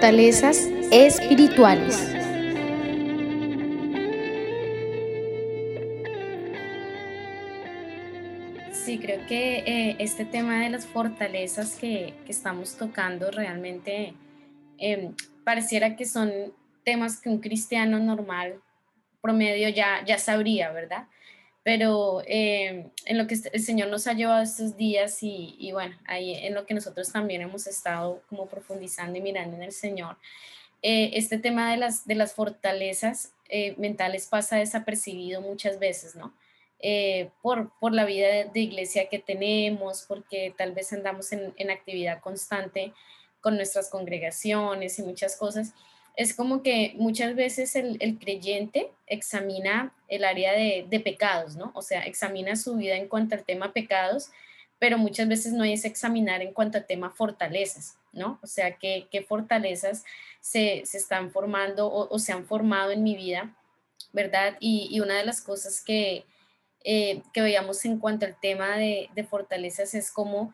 Fortalezas espirituales. Sí, creo que eh, este tema de las fortalezas que, que estamos tocando realmente em, pareciera que son temas que un cristiano normal promedio ya, ya sabría, ¿verdad? Pero em, en lo que el Señor nos ha llevado estos días y, y bueno, ahí en lo que nosotros también hemos estado como profundizando y mirando en el Señor, eh, este tema de las, de las fortalezas eh, mentales pasa desapercibido muchas veces, ¿no? Eh, por, por la vida de, de iglesia que tenemos, porque tal vez andamos en, en actividad constante con nuestras congregaciones y muchas cosas, es como que muchas veces el, el creyente examina el área de, de, pecados, ¿no? O sea, examina su vida en cuanto al tema pecados, pero muchas veces no es examinar en cuanto al tema fortalezas, ¿no? O sea, qué, qué fortalezas se, se, están formando o, o, se han formado en mi vida, ¿verdad? Y, y una de las cosas que, eh, que veíamos en cuanto al tema de, de fortalezas es como,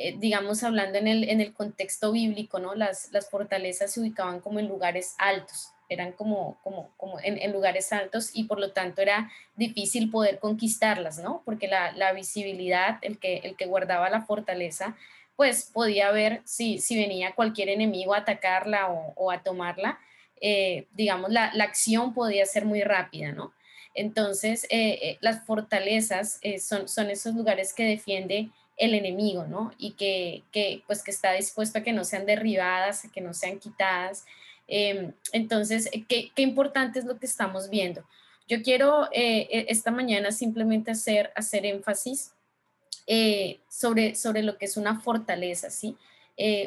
eh, digamos, hablando en el, en el contexto bíblico, ¿no? Las, las fortalezas se ubicaban como en lugares altos, eran como, como, como en, lugares altos y por lo tanto era difícil poder conquistarlas, ¿no? Porque la, la visibilidad, el que, el que guardaba la fortaleza, pues podía ver si, si venía cualquier enemigo a atacarla o, o a tomarla, eh, digamos, la, la acción podía ser muy rápida, ¿no? Entonces, eh, eh, las fortalezas son, son esos lugares que defiende el enemigo, ¿no? Y que, que, pues, que está dispuesto a que no sean derribadas, a que no sean quitadas. Eh, entonces, ¿qué, ¿qué, importante es lo que estamos viendo? Yo quiero esta mañana simplemente hacer, hacer énfasis sobre, sobre lo que es una fortaleza, ¿sí?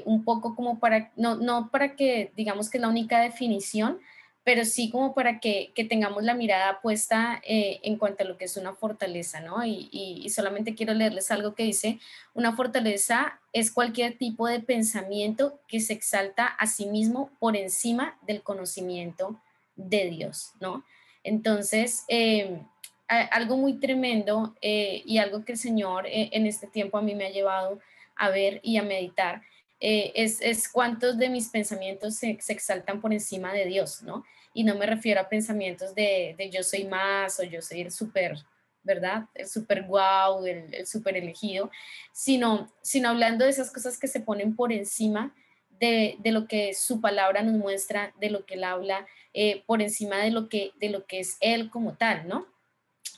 un poco como para, no, no para que digamos que es la única definición, pero sí como para que, que tengamos la mirada puesta eh, en cuanto a lo que es una fortaleza, ¿no? Y, solamente quiero leerles algo que dice, una fortaleza es cualquier tipo de pensamiento que se exalta a sí mismo por encima del conocimiento de Dios, ¿no? Entonces, eh, algo muy tremendo eh, y algo que el Señor en este tiempo a mí me ha llevado a ver y a meditar eh, es, es, cuántos de mis pensamientos se, exaltan por encima de Dios, ¿no? Y no me refiero a pensamientos de, de yo soy más o yo soy el súper, ¿verdad? El súper guau, el, el súper elegido, sino, sino hablando de esas cosas que se ponen por encima de, de, lo que su palabra nos muestra, de lo que él habla, eh, por encima de lo, que, de lo que es él como tal, ¿no?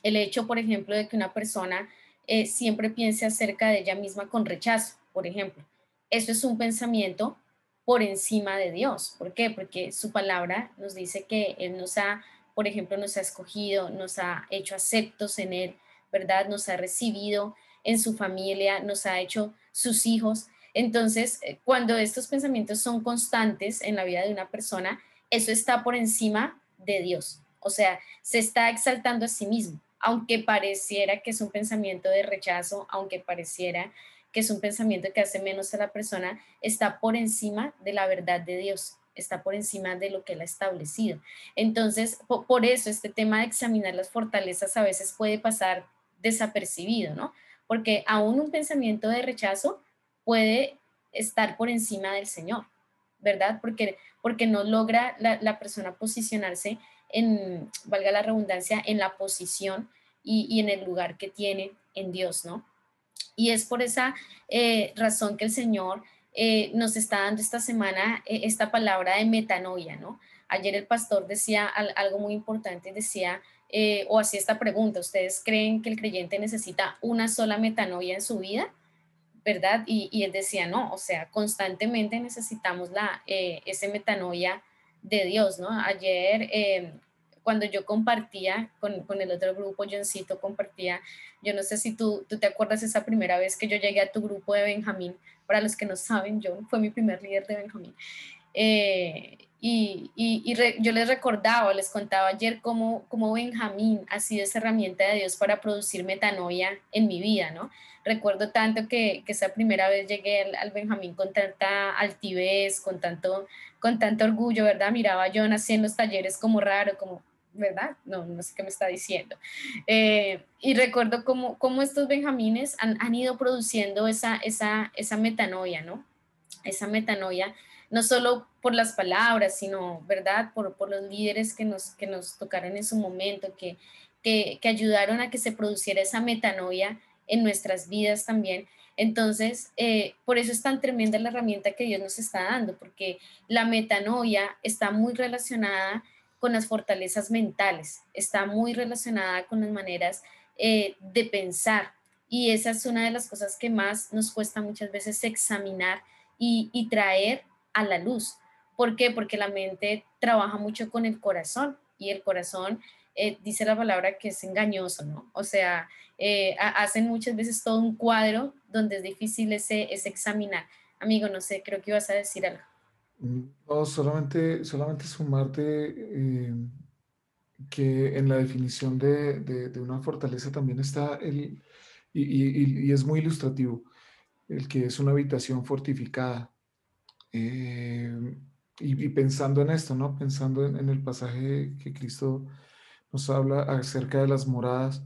El hecho, por ejemplo, de que una persona eh, siempre piense acerca de ella misma con rechazo, por ejemplo eso es un pensamiento por encima de Dios. ¿Por qué? Porque su palabra nos dice que Él nos ha, por ejemplo, nos ha escogido, nos ha hecho aceptos en Él, ¿verdad? Nos ha recibido en su familia, nos ha hecho sus hijos. Entonces, eh, cuando estos pensamientos son constantes en la vida de una persona, eso está por encima de Dios. O sea, se está exaltando a sí mismo, aunque pareciera que es un pensamiento de rechazo, aunque pareciera que es un pensamiento que hace menos a la persona, está por encima de la verdad de Dios, está por encima de lo que él ha establecido. Entonces, por, eso este tema de examinar las fortalezas a veces puede pasar desapercibido, ¿no? Porque aún un pensamiento de rechazo puede estar por encima del Señor, ¿verdad? Porque, porque no logra la, persona posicionarse en, valga la redundancia, en la posición y, en el lugar que tiene en Dios, ¿no? Y es por esa eh, razón que el Señor eh, nos está dando esta semana eh, esta palabra de metanoia, ¿no? Ayer el pastor decía algo muy importante, decía, o hacía esta pregunta, ¿ustedes creen que el creyente necesita una sola metanoia en su vida? ¿verdad? Y, él decía, no, o sea, constantemente necesitamos la, eh, ese metanoia de Dios, ¿no? Ayer, cuando yo compartía con, el otro grupo, Johncito compartía, yo no sé si tú, tú te acuerdas esa primera vez que yo llegué a tu grupo de Benjamín, para los que no saben, John fue mi primer líder de Benjamín. Eh, y, y, yo les recordaba, les contaba ayer cómo, cómo Benjamín ha sido esa herramienta de Dios para producir metanoia en mi vida, ¿no? Recuerdo tanto que, que esa primera vez llegué al, Benjamín con tanta altivez, con tanto, con tanto orgullo, ¿verdad? Miraba a John en los talleres como raro, como, ¿verdad? No, no sé qué me está diciendo. Eh, y recuerdo cómo, cómo estos Benjamines han, han ido produciendo esa, esa, esa metanoia, ¿no? Esa metanoia no solo por las palabras, sino, ¿verdad? Por, por los líderes que nos, que nos tocaron en su momento, que, que, que ayudaron a que se produciera esa metanoia en nuestras vidas también. Entonces, eh, por eso es tan tremenda la herramienta que Dios nos está dando, porque la metanoia está muy relacionada con las fortalezas mentales, está muy relacionada con las maneras eh, de pensar. Y esa es una de las cosas que más nos cuesta muchas veces examinar y, y traer a la luz. ¿Por qué? Porque la mente trabaja mucho con el corazón y el corazón eh, dice la palabra que es engañoso, ¿no? O sea, eh, hacen muchas veces todo un cuadro donde es difícil ese, examinar. Amigo, no sé, creo que ibas a decir algo. No, solamente, solamente sumarte eh, que en la definición de, una fortaleza también está el, y, es muy ilustrativo, el que es una habitación fortificada. Eh, y, pensando en esto, ¿no? Pensando en, el pasaje que Cristo nos habla acerca de las moradas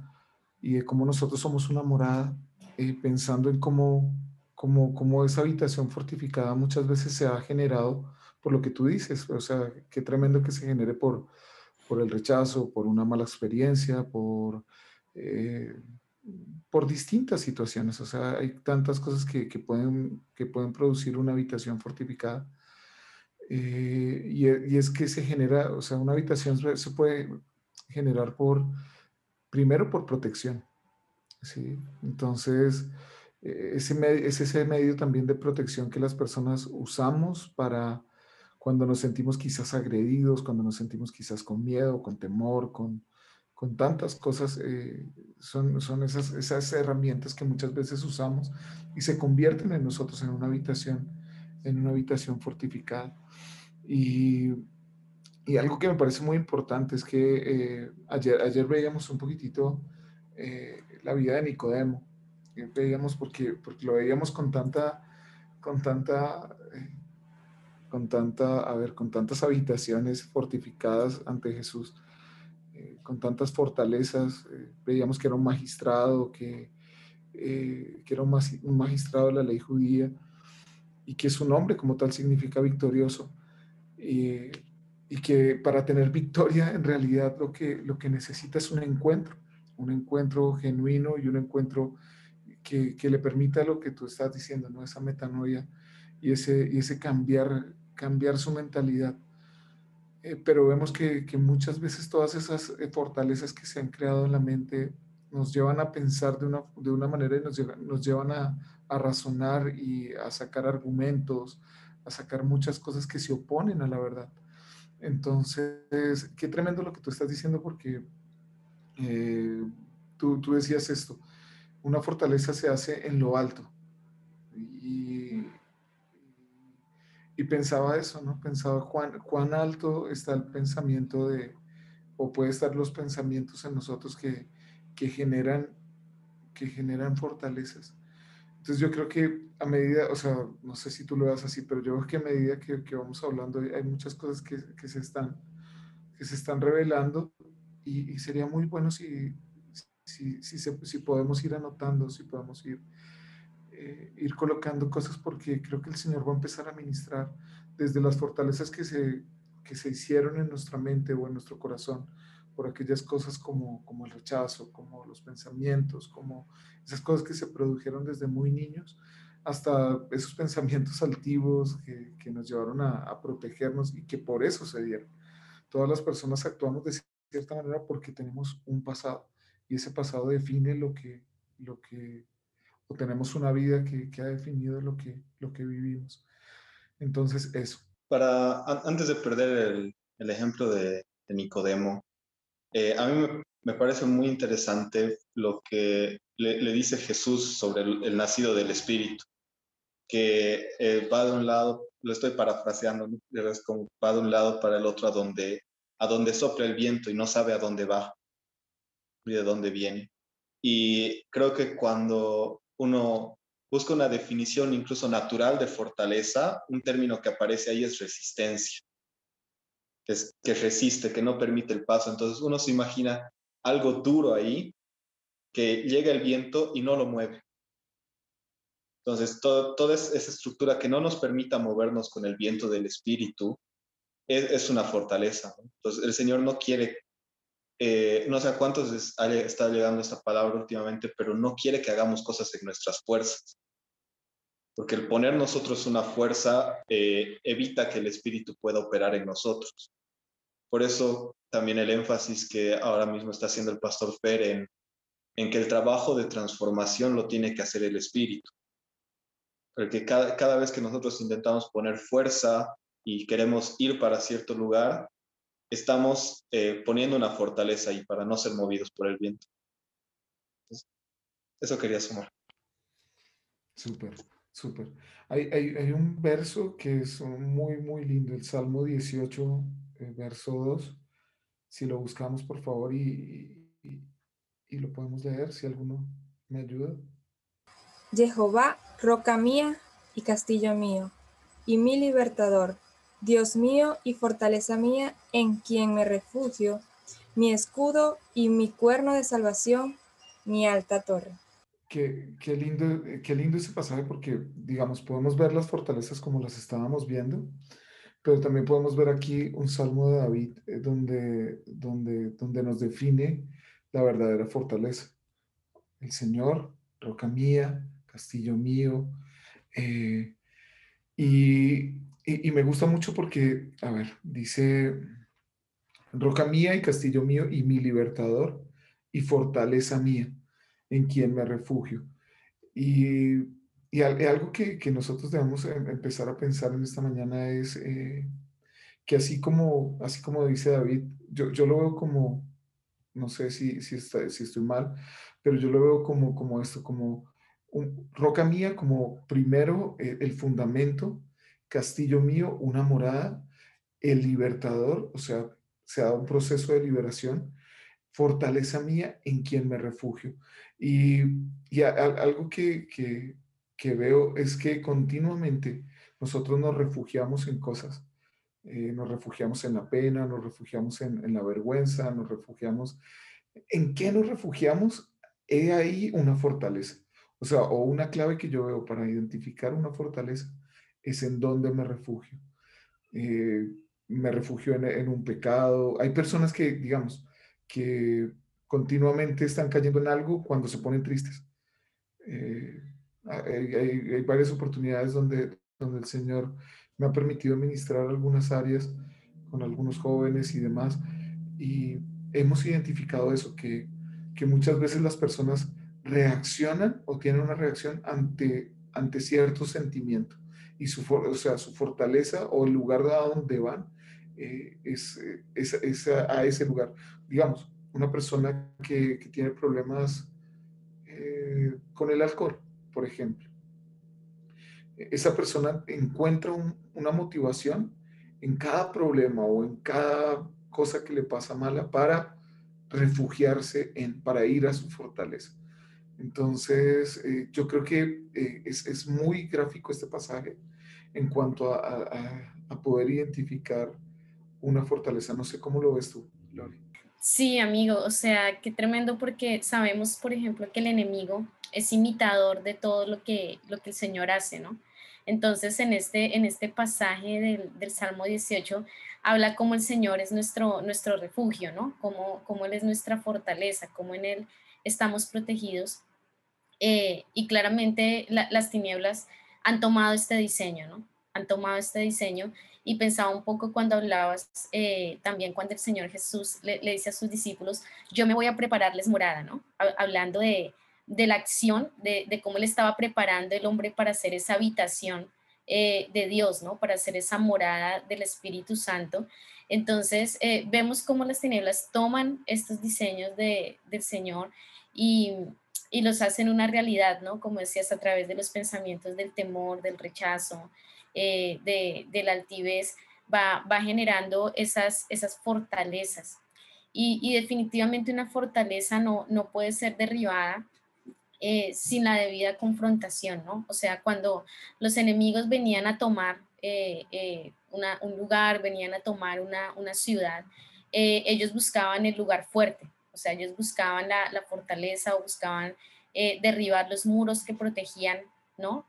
y de cómo nosotros somos una morada, eh, pensando en cómo, cómo, cómo, esa habitación fortificada muchas veces se ha generado por lo que tú dices, o sea, qué tremendo que se genere por, por el rechazo, por una mala experiencia, por... Eh, por distintas situaciones, o sea, hay tantas cosas que, que pueden, que pueden producir una habitación fortificada. Eh, y, y, es que se genera, o sea, una habitación se puede generar por, primero por protección, ¿sí? Entonces, ese es ese medio también de protección que las personas usamos para cuando nos sentimos quizás agredidos, cuando nos sentimos quizás con miedo, con temor, con, con tantas cosas, eh, son, son esas, esas herramientas que muchas veces usamos y se convierten en nosotros en una habitación, en una habitación fortificada. Y, y algo que me parece muy importante es que eh, ayer, ayer veíamos un poquitito eh, la vida de Nicodemo, veíamos porque, porque lo veíamos con tanta, con tanta, con tanta, a ver, con tantas habitaciones fortificadas ante Jesús con tantas fortalezas. Eh, veíamos que era un magistrado, que, eh, que era un, magistrado de la ley judía y que su nombre como tal significa victorioso. y que para tener victoria en realidad lo que, lo que necesita es un encuentro, un encuentro genuino y un encuentro que, le permita lo que tú estás diciendo, ¿no? esa metanoia y ese, y ese cambiar, cambiar su mentalidad eh, pero vemos que, muchas veces todas esas eh, fortalezas que se han creado en la mente nos llevan a pensar de una, manera y nos, llevan a, a, razonar y a sacar argumentos, a sacar muchas cosas que se oponen a la verdad. Entonces, qué tremendo lo que tú estás diciendo porque eh, tú, tú decías esto, una fortaleza se hace en lo alto. Y, y pensaba eso, ¿no? Pensaba cuán, alto está el pensamiento de, o puede estar los pensamientos en nosotros que, que generan, que generan fortalezas. Entonces yo creo que a medida, o sea, no sé si tú lo ves así, pero yo creo que a medida que, vamos hablando hay muchas cosas que, que, se, están, que se están revelando y, sería muy bueno si, si, si, podemos ir anotando, si podemos ir eh, ir colocando cosas porque creo que el Señor va a empezar a ministrar desde las fortalezas que se, que se hicieron en nuestra mente o en nuestro corazón por aquellas cosas como, como el rechazo, como los pensamientos, como esas cosas que se produjeron desde muy niños, hasta esos pensamientos altivos que, que nos llevaron a, protegernos y que por eso se dieron. Todas las personas actuamos de cierta manera porque tenemos un pasado y ese pasado define lo que, lo que o tenemos una vida que, que ha definido lo que, lo que vivimos. Entonces, eso. Para, antes de perder el, el ejemplo de, de Nicodemo, eh, a mí me, parece muy interesante lo que le, dice Jesús sobre el, el, nacido del Espíritu, que eh, va de un lado, lo estoy parafraseando, es como va de un lado para el otro a donde, a donde sopla el viento y no sabe a dónde va y de dónde viene. Y creo que cuando uno busca una definición incluso natural de fortaleza, un término que aparece ahí es resistencia, que, es, que resiste, que no permite el paso. Entonces uno se imagina algo duro ahí, que llega el viento y no lo mueve. Entonces, todo, toda esa estructura que no nos permita movernos con el viento del espíritu es, es una fortaleza. Entonces, el Señor no quiere eh, no sé a cuántos está llegando esta palabra últimamente, pero no quiere que hagamos cosas en nuestras fuerzas. Porque el poner nosotros una fuerza eh, evita que el espíritu pueda operar en nosotros. Por eso también el énfasis que ahora mismo está haciendo el pastor Fer en, en que el trabajo de transformación lo tiene que hacer el espíritu. Porque cada, cada vez que nosotros intentamos poner fuerza y queremos ir para cierto lugar, estamos eh, poniendo una fortaleza ahí para no ser movidos por el viento. Entonces, eso quería sumar. Súper, súper. Hay, hay, hay, un verso que es muy, muy lindo, el Salmo 18, eh, verso 2. Si lo buscamos, por favor, y, y, y lo podemos leer, si alguno me ayuda. Jehová, roca mía y castillo mío, y mi libertador Dios mío y fortaleza mía, en quien me refugio, mi escudo y mi cuerno de salvación, mi alta torre. Qué, qué, lindo, qué lindo ese pasaje porque, digamos, podemos ver las fortalezas como las estábamos viendo, pero también podemos ver aquí un salmo de David eh, donde, donde, donde nos define la verdadera fortaleza. El Señor, roca mía, castillo mío. Eh, y y, y, me gusta mucho porque, a ver, dice, roca mía y castillo mío y mi libertador y fortaleza mía, en quien me refugio. Y, y algo que, que, nosotros debemos em, empezar a pensar en esta mañana es eh, que así como, así como dice David, yo, yo lo veo como, no sé si, si, está, si estoy mal, pero yo lo veo como, como esto, como un, roca mía, como primero eh, el fundamento castillo mío, una morada, el libertador, o sea, se da un proceso de liberación, fortaleza mía en quien me refugio. Y, y algo que, que, que, veo es que continuamente nosotros nos refugiamos en cosas. Eh, nos refugiamos en la pena, nos refugiamos en, en, la vergüenza, nos refugiamos. ¿En qué nos refugiamos? He ahí una fortaleza. O sea, o una clave que yo veo para identificar una fortaleza es en donde me refugio. Eh, me refugio en, un pecado. Hay personas que, digamos, que continuamente están cayendo en algo cuando se ponen tristes. Eh, hay, varias oportunidades donde, donde el Señor me ha permitido ministrar algunas áreas con algunos jóvenes y demás. Y hemos identificado eso, que, que muchas veces las personas reaccionan o tienen una reacción ante, ante cierto sentimiento y su, o sea, su fortaleza o el lugar a donde van eh, es, es, es a, ese lugar. Digamos, una persona que, que tiene problemas eh, con el alcohol, por ejemplo. Esa persona encuentra un, una motivación en cada problema o en cada cosa que le pasa mala para refugiarse en, para ir a su fortaleza. Entonces, eh, yo creo que eh, es, es, muy gráfico este pasaje en cuanto a, a, a, poder identificar una fortaleza. No sé cómo lo ves tú, Lori. Sí, amigo, o sea, qué tremendo porque sabemos, por ejemplo, que el enemigo es imitador de todo lo que, lo que el Señor hace, ¿no? Entonces, en este, en este pasaje del, del, Salmo 18, habla como el Señor es nuestro, nuestro refugio, ¿no? Como, como Él es nuestra fortaleza, como en Él estamos protegidos. Eh, y claramente las tinieblas han tomado este diseño, ¿no? Han tomado este diseño y pensaba un poco cuando hablabas eh, también cuando el Señor Jesús le, dice a sus discípulos, yo me voy a prepararles morada, ¿no? Hablando de, de la acción, de, de, cómo le estaba preparando el hombre para hacer esa habitación eh, de Dios, ¿no? Para hacer esa morada del Espíritu Santo. Entonces, vemos cómo las tinieblas toman estos diseños de, del Señor y, y, los hacen una realidad, ¿no? Como decías, a través de los pensamientos del temor, del rechazo, eh, de, de, la altivez, va, va generando esas, esas fortalezas. Y, y, definitivamente una fortaleza no, no puede ser derribada eh, sin la debida confrontación, ¿no? O sea, cuando los enemigos venían a tomar eh, una, un lugar, venían a tomar una, una ciudad, ellos buscaban el lugar fuerte, o sea, ellos buscaban la, fortaleza o buscaban derribar los muros que protegían, ¿no?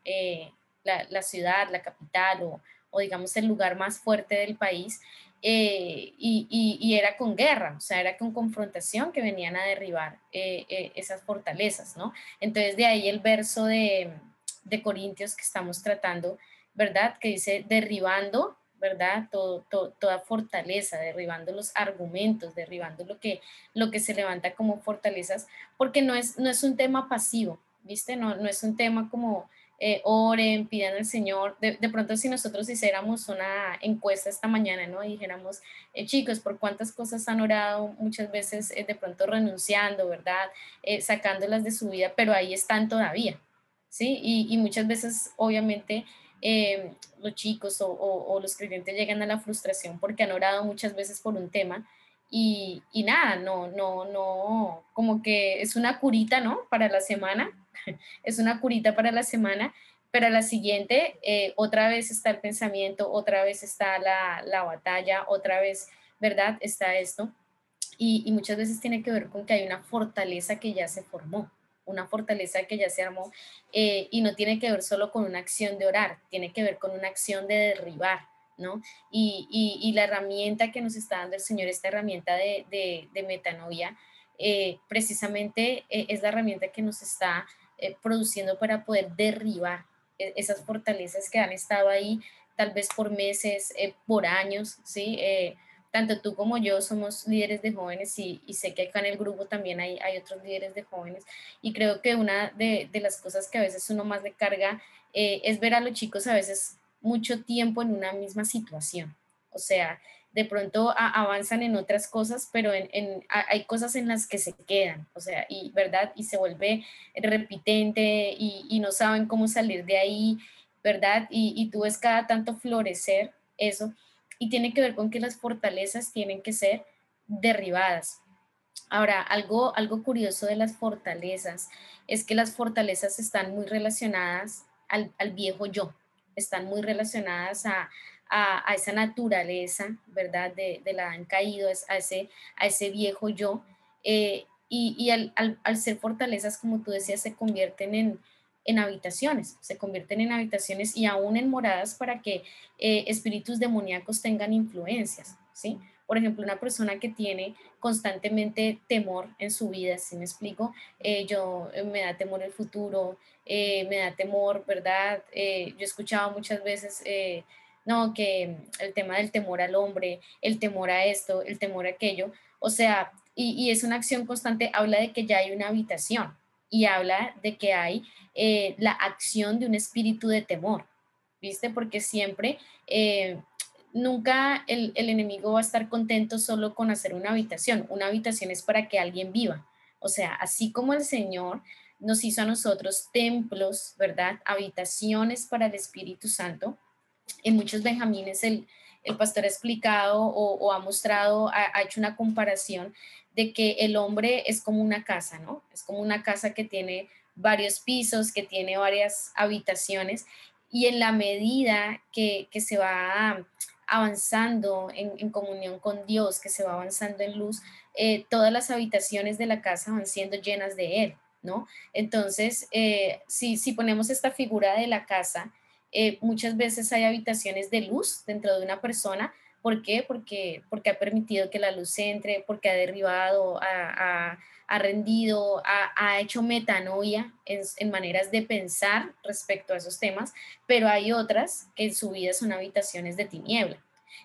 La, la, ciudad, la capital o, digamos el lugar más fuerte del país eh, y, era con guerra, o sea, era con confrontación que venían a derribar eh, eh, esas fortalezas, ¿no? Entonces de ahí el verso de, Corintios que estamos tratando, ¿verdad? Que dice derribando, ¿verdad? Toda fortaleza, derribando los argumentos, derribando lo que, lo que se levanta como fortalezas, porque no es, no es un tema pasivo, ¿viste? No, no es un tema como eh, oren, pidan al Señor. De, pronto si nosotros hiciéramos una encuesta esta mañana, ¿no? Dijéramos, eh, chicos, ¿por cuántas cosas han orado? Muchas veces eh, de pronto renunciando, ¿verdad? sacándolas de su vida, pero ahí están todavía, ¿sí? Y, muchas veces, obviamente, los chicos o, los creyentes llegan a la frustración porque han orado muchas veces por un tema. Y, y nada, no, no, no, como que es una curita, ¿no? Para la semana, es una curita para la semana, pero a la siguiente eh, otra vez está el pensamiento, otra vez está la, la batalla, otra vez, ¿verdad? Está esto. Y, muchas veces tiene que ver con que hay una fortaleza que ya se formó, una fortaleza que ya se armó, eh, y no tiene que ver solo con una acción de orar, tiene que ver con una acción de derribar, ¿no? Y, y, la herramienta que nos está dando el Señor, esta herramienta de, de, de metanoia, eh, precisamente es la herramienta que nos está eh, produciendo para poder derribar e, esas fortalezas que han estado ahí tal vez por meses, eh, por años, ¿sí? Eh, tanto tú como yo somos líderes de jóvenes y, y, sé que acá en el grupo también hay, hay otros líderes de jóvenes y creo que una de, de las cosas que a veces uno más le carga es ver a los chicos a veces mucho tiempo en una misma situación. O sea, de pronto avanzan en otras cosas, pero en, hay cosas en las que se quedan, o sea, y verdad, y se vuelve repitente y, no saben cómo salir de ahí, ¿verdad? Y, y, tú ves cada tanto florecer eso, y tiene que ver con que las fortalezas tienen que ser derribadas. Ahora, algo, algo curioso de las fortalezas es que las fortalezas están muy relacionadas al, al viejo yo, están muy relacionadas a, a, esa naturaleza, ¿verdad? De, de la han caído, a ese, a ese viejo yo. Eh, y, y al, al, ser fortalezas, como tú decías, se convierten en, en habitaciones, se convierten en habitaciones y aún en moradas para que eh, espíritus demoníacos tengan influencias, ¿sí? Por ejemplo, una persona que tiene constantemente temor en su vida, si me explico, eh, yo me da temor el futuro, me da temor, ¿verdad? yo he escuchado muchas veces no, que el tema del temor al hombre, el temor a esto, el temor a aquello, o sea, y, es una acción constante, habla de que ya hay una habitación y habla de que hay eh, la acción de un espíritu de temor, ¿viste? Porque siempre, eh, nunca el, el enemigo va a estar contento solo con hacer una habitación, una habitación es para que alguien viva, o sea, así como el Señor nos hizo a nosotros templos, ¿verdad? Habitaciones para el Espíritu Santo en muchos benjamines el, el pastor ha explicado o, ha mostrado, ha, hecho una comparación de que el hombre es como una casa, ¿no? Es como una casa que tiene varios pisos, que tiene varias habitaciones y en la medida que, que se va avanzando en, comunión con Dios, que se va avanzando en luz, eh, todas las habitaciones de la casa van siendo llenas de Él, ¿no? Entonces, eh, si, si ponemos esta figura de la casa, eh, muchas veces hay habitaciones de luz dentro de una persona. ¿Por qué? Porque, porque ha permitido que la luz entre, porque ha derribado, ha, rendido, ha, hecho metanoia en, maneras de pensar respecto a esos temas, pero hay otras que en su vida son habitaciones de tiniebla.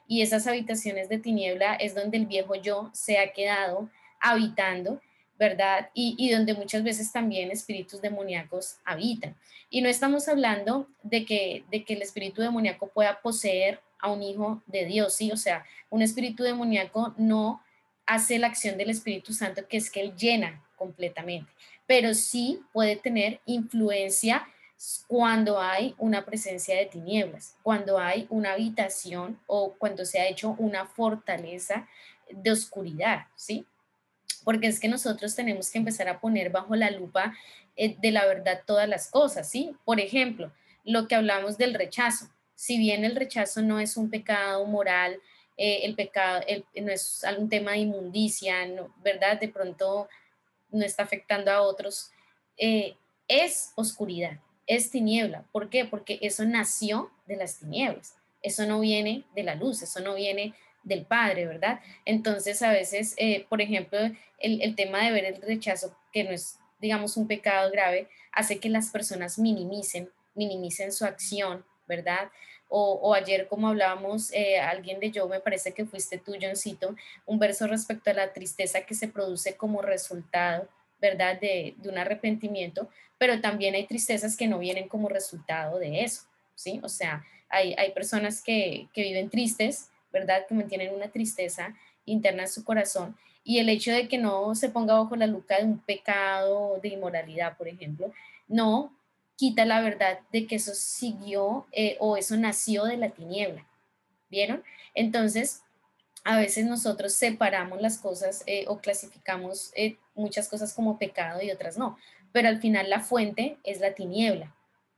Y esas habitaciones de tiniebla es donde el viejo yo se ha quedado habitando ¿verdad? Y, donde muchas veces también espíritus demoníacos habitan. Y no estamos hablando de que, de que el espíritu demoníaco pueda poseer a un hijo de Dios, ¿sí? O sea, un espíritu demoníaco no hace la acción del Espíritu Santo, que es que él llena completamente, pero sí puede tener influencia cuando hay una presencia de tinieblas, cuando hay una habitación o cuando se ha hecho una fortaleza de oscuridad, ¿sí? porque es que nosotros tenemos que empezar a poner bajo la lupa eh, de la verdad todas las cosas, ¿sí? Por ejemplo, lo que hablamos del rechazo. Si bien el rechazo no es un pecado moral, eh, el pecado no es algún tema de inmundicia, ¿verdad? De pronto no está afectando a otros, eh, es oscuridad, es tiniebla. ¿Por qué? Porque eso nació de las tinieblas, eso no viene de la luz, eso no viene del padre, ¿verdad? Entonces, a veces, eh, por ejemplo, el, tema de ver el rechazo, que no es, digamos, un pecado grave, hace que las personas minimicen, minimicen su acción, ¿verdad? O, ayer, como hablábamos, eh, alguien de yo, me parece que fuiste tú, Johncito, un verso respecto a la tristeza que se produce como resultado, ¿verdad? De, un arrepentimiento, pero también hay tristezas que no vienen como resultado de eso, ¿sí? O sea, hay, hay personas que, que viven tristes, ¿verdad? Que mantienen una tristeza interna en su corazón. Y el hecho de que no se ponga bajo la luca de un pecado de inmoralidad, por ejemplo, no quita la verdad de que eso siguió eh, o eso nació de la tiniebla. ¿Vieron? Entonces, a veces nosotros separamos las cosas eh, o clasificamos eh, muchas cosas como pecado y otras no, pero al final la fuente es la tiniebla.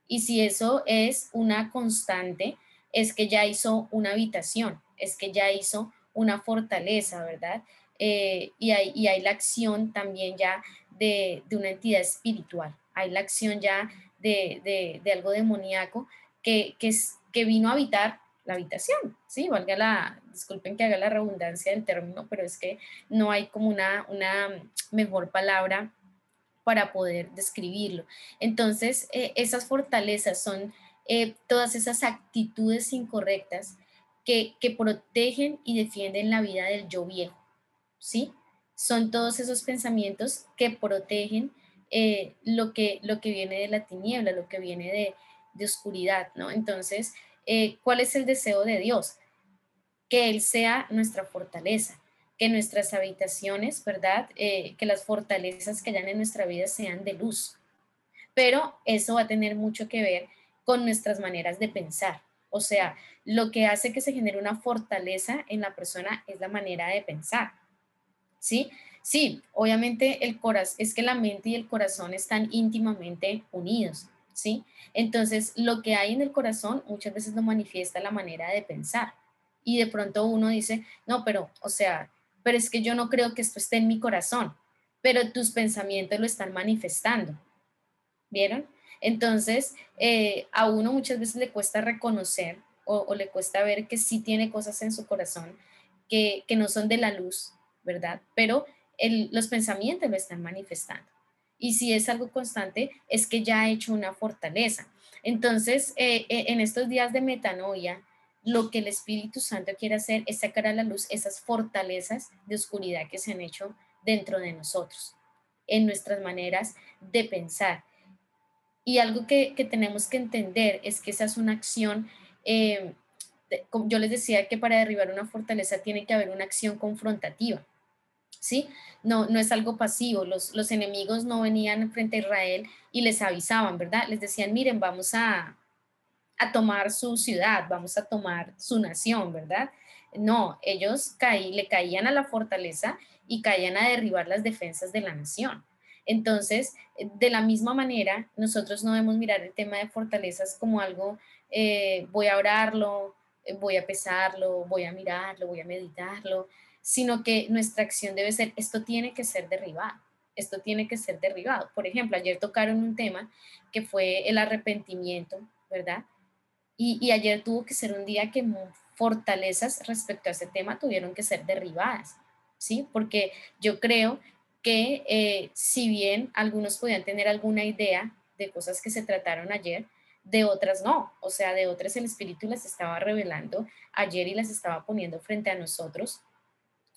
Y si eso es una constante, es que ya hizo una habitación es que ya hizo una fortaleza, ¿verdad? Y, hay, hay, la acción también ya de, una entidad espiritual, hay la acción ya de, algo demoníaco que, que, que vino a habitar la habitación, ¿sí? Valga la, disculpen que haga la redundancia del término, pero es que no hay como una, una mejor palabra para poder describirlo. Entonces, eh, esas fortalezas son eh, todas esas actitudes incorrectas que, protegen y defienden la vida del yo viejo, ¿sí? Son todos esos pensamientos que protegen eh, lo, que, lo que viene de la tiniebla, lo que viene de, oscuridad, ¿no? Entonces, eh, ¿cuál es el deseo de Dios? Que Él sea nuestra fortaleza, que nuestras habitaciones, ¿verdad? Eh, que las fortalezas que hayan en nuestra vida sean de luz. Pero eso va a tener mucho que ver con nuestras maneras de pensar, o sea, lo que hace que se genere una fortaleza en la persona es la manera de pensar. ¿Sí? Sí, obviamente el corazón, es que la mente y el corazón están íntimamente unidos, ¿sí? Entonces, lo que hay en el corazón muchas veces lo manifiesta la manera de pensar. Y de pronto uno dice, no, pero, o sea, pero es que yo no creo que esto esté en mi corazón, pero tus pensamientos lo están manifestando. ¿Vieron? Entonces, eh, a uno muchas veces le cuesta reconocer o, le cuesta ver que sí tiene cosas en su corazón que, no son de la luz, ¿verdad? Pero los pensamientos lo están manifestando. Y si es algo constante, es que ya ha hecho una fortaleza. Entonces, eh, eh, en estos días de metanoia, lo que el Espíritu Santo quiere hacer es sacar a la luz esas fortalezas de oscuridad que se han hecho dentro de nosotros, en nuestras maneras de pensar, y algo que, tenemos que entender es que esa es una acción, eh, yo les decía que para derribar una fortaleza tiene que haber una acción confrontativa, ¿sí? No, no es algo pasivo, los, los enemigos no venían frente a Israel y les avisaban, ¿verdad? Les decían, miren, vamos a, a tomar su ciudad, vamos a tomar su nación, ¿verdad? No, ellos caí, le caían a la fortaleza y caían a derribar las defensas de la nación. Entonces, eh, de la misma manera, nosotros no debemos mirar el tema de fortalezas como algo, eh, voy a orarlo, eh, voy a pesarlo, voy a mirarlo, voy a meditarlo, sino que nuestra acción debe ser, esto tiene que ser derribado, esto tiene que ser derribado. Por ejemplo, ayer tocaron un tema que fue el arrepentimiento, ¿verdad? Y, y ayer tuvo que ser un día que fortalezas respecto a ese tema tuvieron que ser derribadas, ¿sí? Porque yo creo que eh, si bien algunos podían tener alguna idea de cosas que se trataron ayer, de otras no, o sea, de otras el Espíritu las estaba revelando ayer y las estaba poniendo frente a nosotros,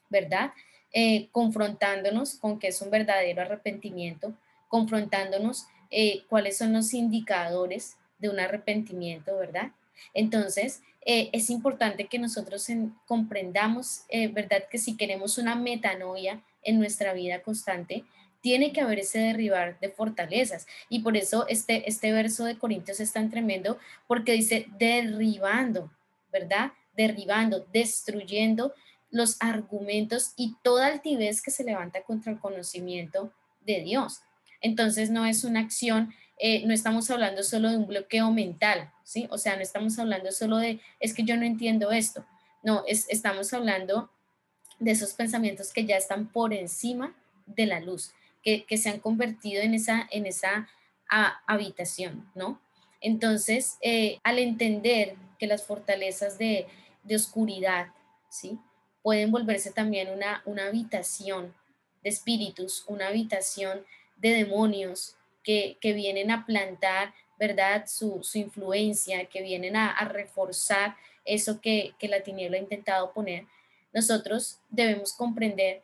¿verdad? Eh, confrontándonos con qué es un verdadero arrepentimiento, confrontándonos eh, cuáles son los indicadores de un arrepentimiento, ¿verdad? Entonces, eh, es importante que nosotros comprendamos, ¿verdad? Que si queremos una metanoia en nuestra vida constante, tiene que haber ese derribar de fortalezas. Y por eso este, este verso de Corintios es tan tremendo, porque dice derribando, ¿verdad? Derribando, destruyendo los argumentos y toda altivez que se levanta contra el conocimiento de Dios. Entonces no es una acción, eh, no estamos hablando solo de un bloqueo mental, ¿sí? O sea, no estamos hablando solo de, es que yo no entiendo esto. No, es, estamos hablando de esos pensamientos que ya están por encima de la luz, que, se han convertido en esa, en esa habitación, ¿no? Entonces, eh, al entender que las fortalezas de, de oscuridad, ¿sí? Pueden volverse también una, una habitación de espíritus, una habitación de demonios que, vienen a plantar, ¿verdad? Su, influencia, que vienen a, reforzar eso que, que, la tiniebla ha intentado poner. Nosotros debemos comprender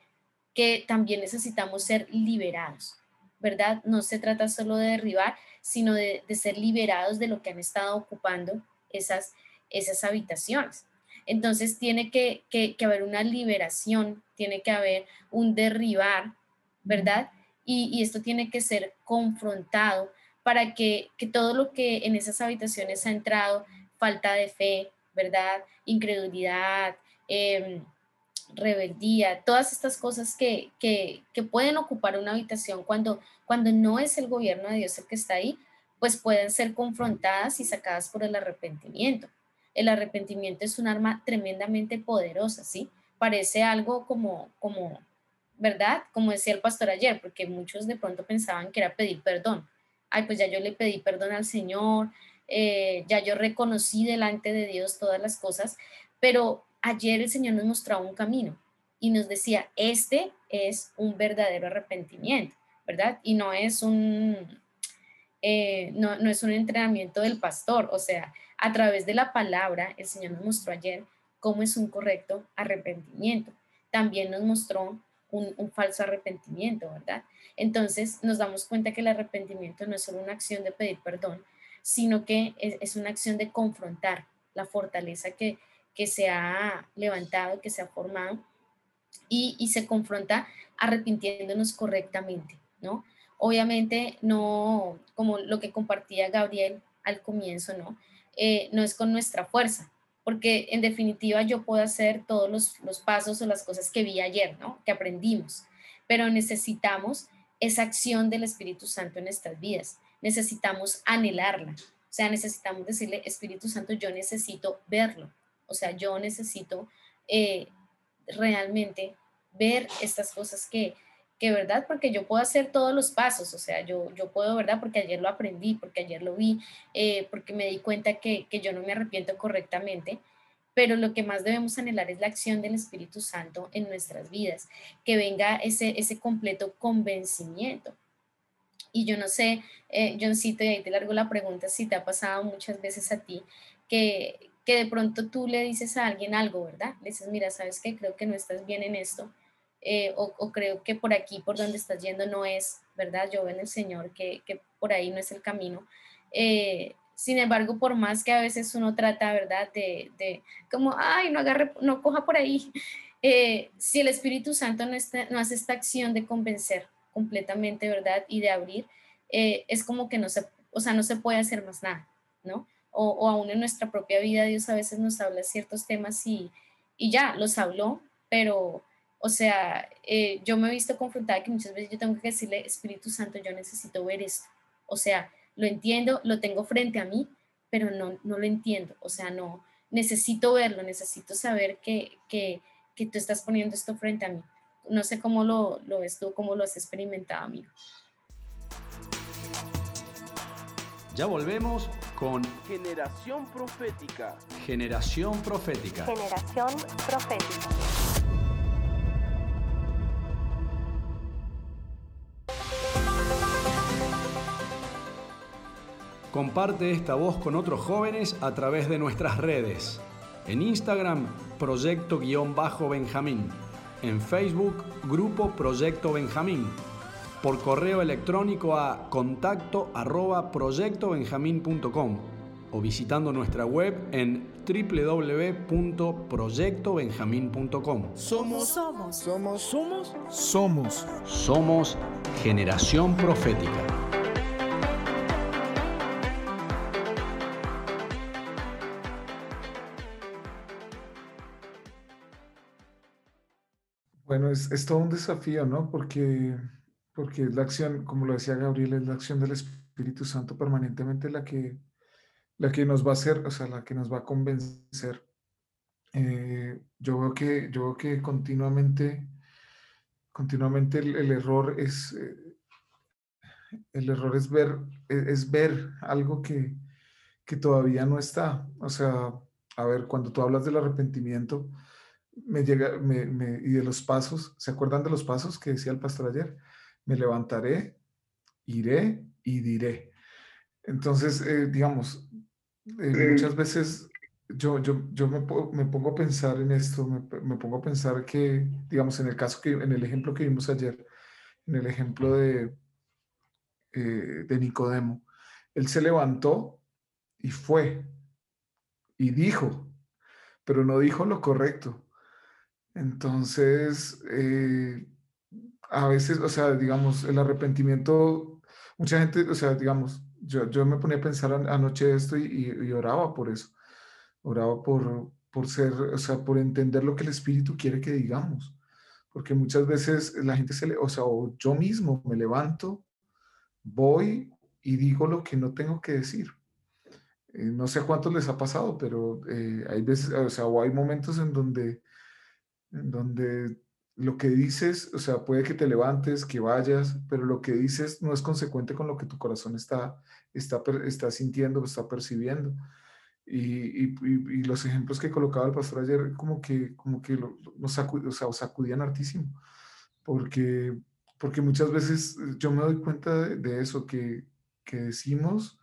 que también necesitamos ser liberados, ¿verdad? No se trata solo de derribar, sino de, de ser liberados de lo que han estado ocupando esas, esas habitaciones. Entonces tiene que, haber una liberación, tiene que haber un derribar, ¿verdad? Y, esto tiene que ser confrontado para que, todo lo que en esas habitaciones ha entrado, falta de fe, ¿verdad? Incredulidad, em, rebeldía, todas estas cosas que, pueden ocupar una habitación cuando, cuando no es el gobierno de Dios el que está ahí, pues pueden ser confrontadas y sacadas por el arrepentimiento el arrepentimiento es un arma tremendamente poderosa, ¿sí? Parece algo como, como, ¿verdad? Como decía el pastor ayer, porque muchos de pronto pensaban que era pedir perdón. Ay, pues ya yo le pedí perdón al Señor, eh, ya yo reconocí delante de Dios todas las cosas, pero ayer el Señor nos mostraba un camino y nos decía, este es un verdadero arrepentimiento, ¿verdad? Y no es un, eh, no, no es un entrenamiento del pastor, o sea, a través de la palabra, el Señor nos mostró ayer cómo es un correcto arrepentimiento. También nos mostró un, falso arrepentimiento, ¿verdad? Entonces nos damos cuenta que el arrepentimiento no es solo una acción de pedir perdón, sino que es, una acción de confrontar la fortaleza que, que se ha levantado, que se ha formado, y, y se confronta arrepintiéndonos correctamente, ¿no? Obviamente no, como lo que compartía Gabriel al comienzo, ¿no? Eh, no es con nuestra fuerza, porque en definitiva yo puedo hacer todos los, pasos o las cosas que vi ayer, ¿no? Que aprendimos, pero necesitamos esa acción del Espíritu Santo en nuestras vidas, necesitamos anhelarla, o sea, necesitamos decirle, Espíritu Santo, yo necesito verlo, o sea, yo necesito eh, realmente ver estas cosas que, que verdad, porque yo puedo hacer todos los pasos, o sea, yo, yo puedo, verdad, porque ayer lo aprendí, porque ayer lo vi, eh, porque me di cuenta que, que yo no me arrepiento correctamente, pero lo que más debemos anhelar es la acción del Espíritu Santo en nuestras vidas, que venga ese, ese completo convencimiento. Y yo no sé, eh, Johncito, y ahí te largo la pregunta, si te ha pasado muchas veces a ti, que, que de pronto tú le dices a alguien algo, ¿verdad? Le dices, mira, ¿sabes qué? Creo que no estás bien en esto eh, o, creo que por aquí, por donde estás yendo, no es, ¿verdad? Yo veo en el Señor que, que por ahí no es el camino. Eh, sin embargo, por más que a veces uno trata, ¿verdad? De, de como, ay, no agarre, no coja por ahí. Eh, si el Espíritu Santo no, no, hace esta acción de convencer completamente, ¿verdad? Y de abrir, es como que no se, o sea, no se puede hacer más nada, ¿no? O, o, aún en nuestra propia vida Dios a veces nos habla ciertos temas y, y ya, los habló, pero o sea, eh, yo me he visto confrontada que muchas veces yo tengo que decirle, Espíritu Santo, yo necesito ver esto. O sea, lo entiendo, lo tengo frente a mí, pero no, no lo entiendo. O sea, no, necesito verlo, necesito saber que, que, que tú estás poniendo esto frente a mí. No sé cómo lo, lo ves tú, cómo lo has experimentado, amigo. Ya volvemos con Generación Profética. Generación Profética. Generación Profética. Comparte esta voz con otros jóvenes a través de nuestras redes. En Instagram, Proyecto-Benjamín. En Facebook, Grupo Proyecto Benjamín. Por correo electrónico a contacto arroba proyectobenjamín.com o visitando nuestra web en www.proyectobenjamín.com. Somos, Somos. somos, somos. Somos Generación Profética. Bueno, es, es todo un desafío, ¿no? Porque, porque la acción, como lo decía Gabriel, es la acción del Espíritu Santo permanentemente la que, la que nos va a hacer, o sea, la que nos va a convencer. Eh, yo veo que, yo veo que continuamente, continuamente el, el error es, eh, el error es ver, e- es ver algo que, que todavía no está. O sea, a ver, cuando tú hablas del arrepentimiento, me llega, me, me- y de los pasos, ¿se acuerdan de los pasos que decía el pastor ayer? Me levantaré, iré y diré. Entonces, eh, digamos, eh, muchas veces yo, yo, yo me, me pongo a pensar en esto, me pongo a pensar que, digamos, en el caso que, en el ejemplo que vimos ayer, en el ejemplo de, eh, de Nicodemo, él se levantó y fue y dijo, pero no dijo lo correcto. Entonces, eh, a veces, o sea, digamos, el arrepentimiento, mucha gente, o sea, digamos, yo, yo me ponía a pensar an- anoche esto y, y- y oraba por eso, oraba por, por ser, o sea, por entender lo que el Espíritu quiere que digamos, porque muchas veces la gente se le, o sea, o yo mismo me levanto, voy y digo lo que no tengo que decir. Eh, no sé cuántos les ha pasado, pero eh, hay veces, o sea, o hay momentos en donde donde lo que dices, o sea, puede que te levantes, que vayas, pero lo que dices no es consecuente con lo que tu corazón está, está, está sintiendo, está percibiendo. Y, y- y- los ejemplos que colocaba el pastor ayer como que, como que lo- lo- nos sacu- o sea, sacudían hartísimo, porque, porque muchas veces eh, yo me doy cuenta de, de eso, que, que decimos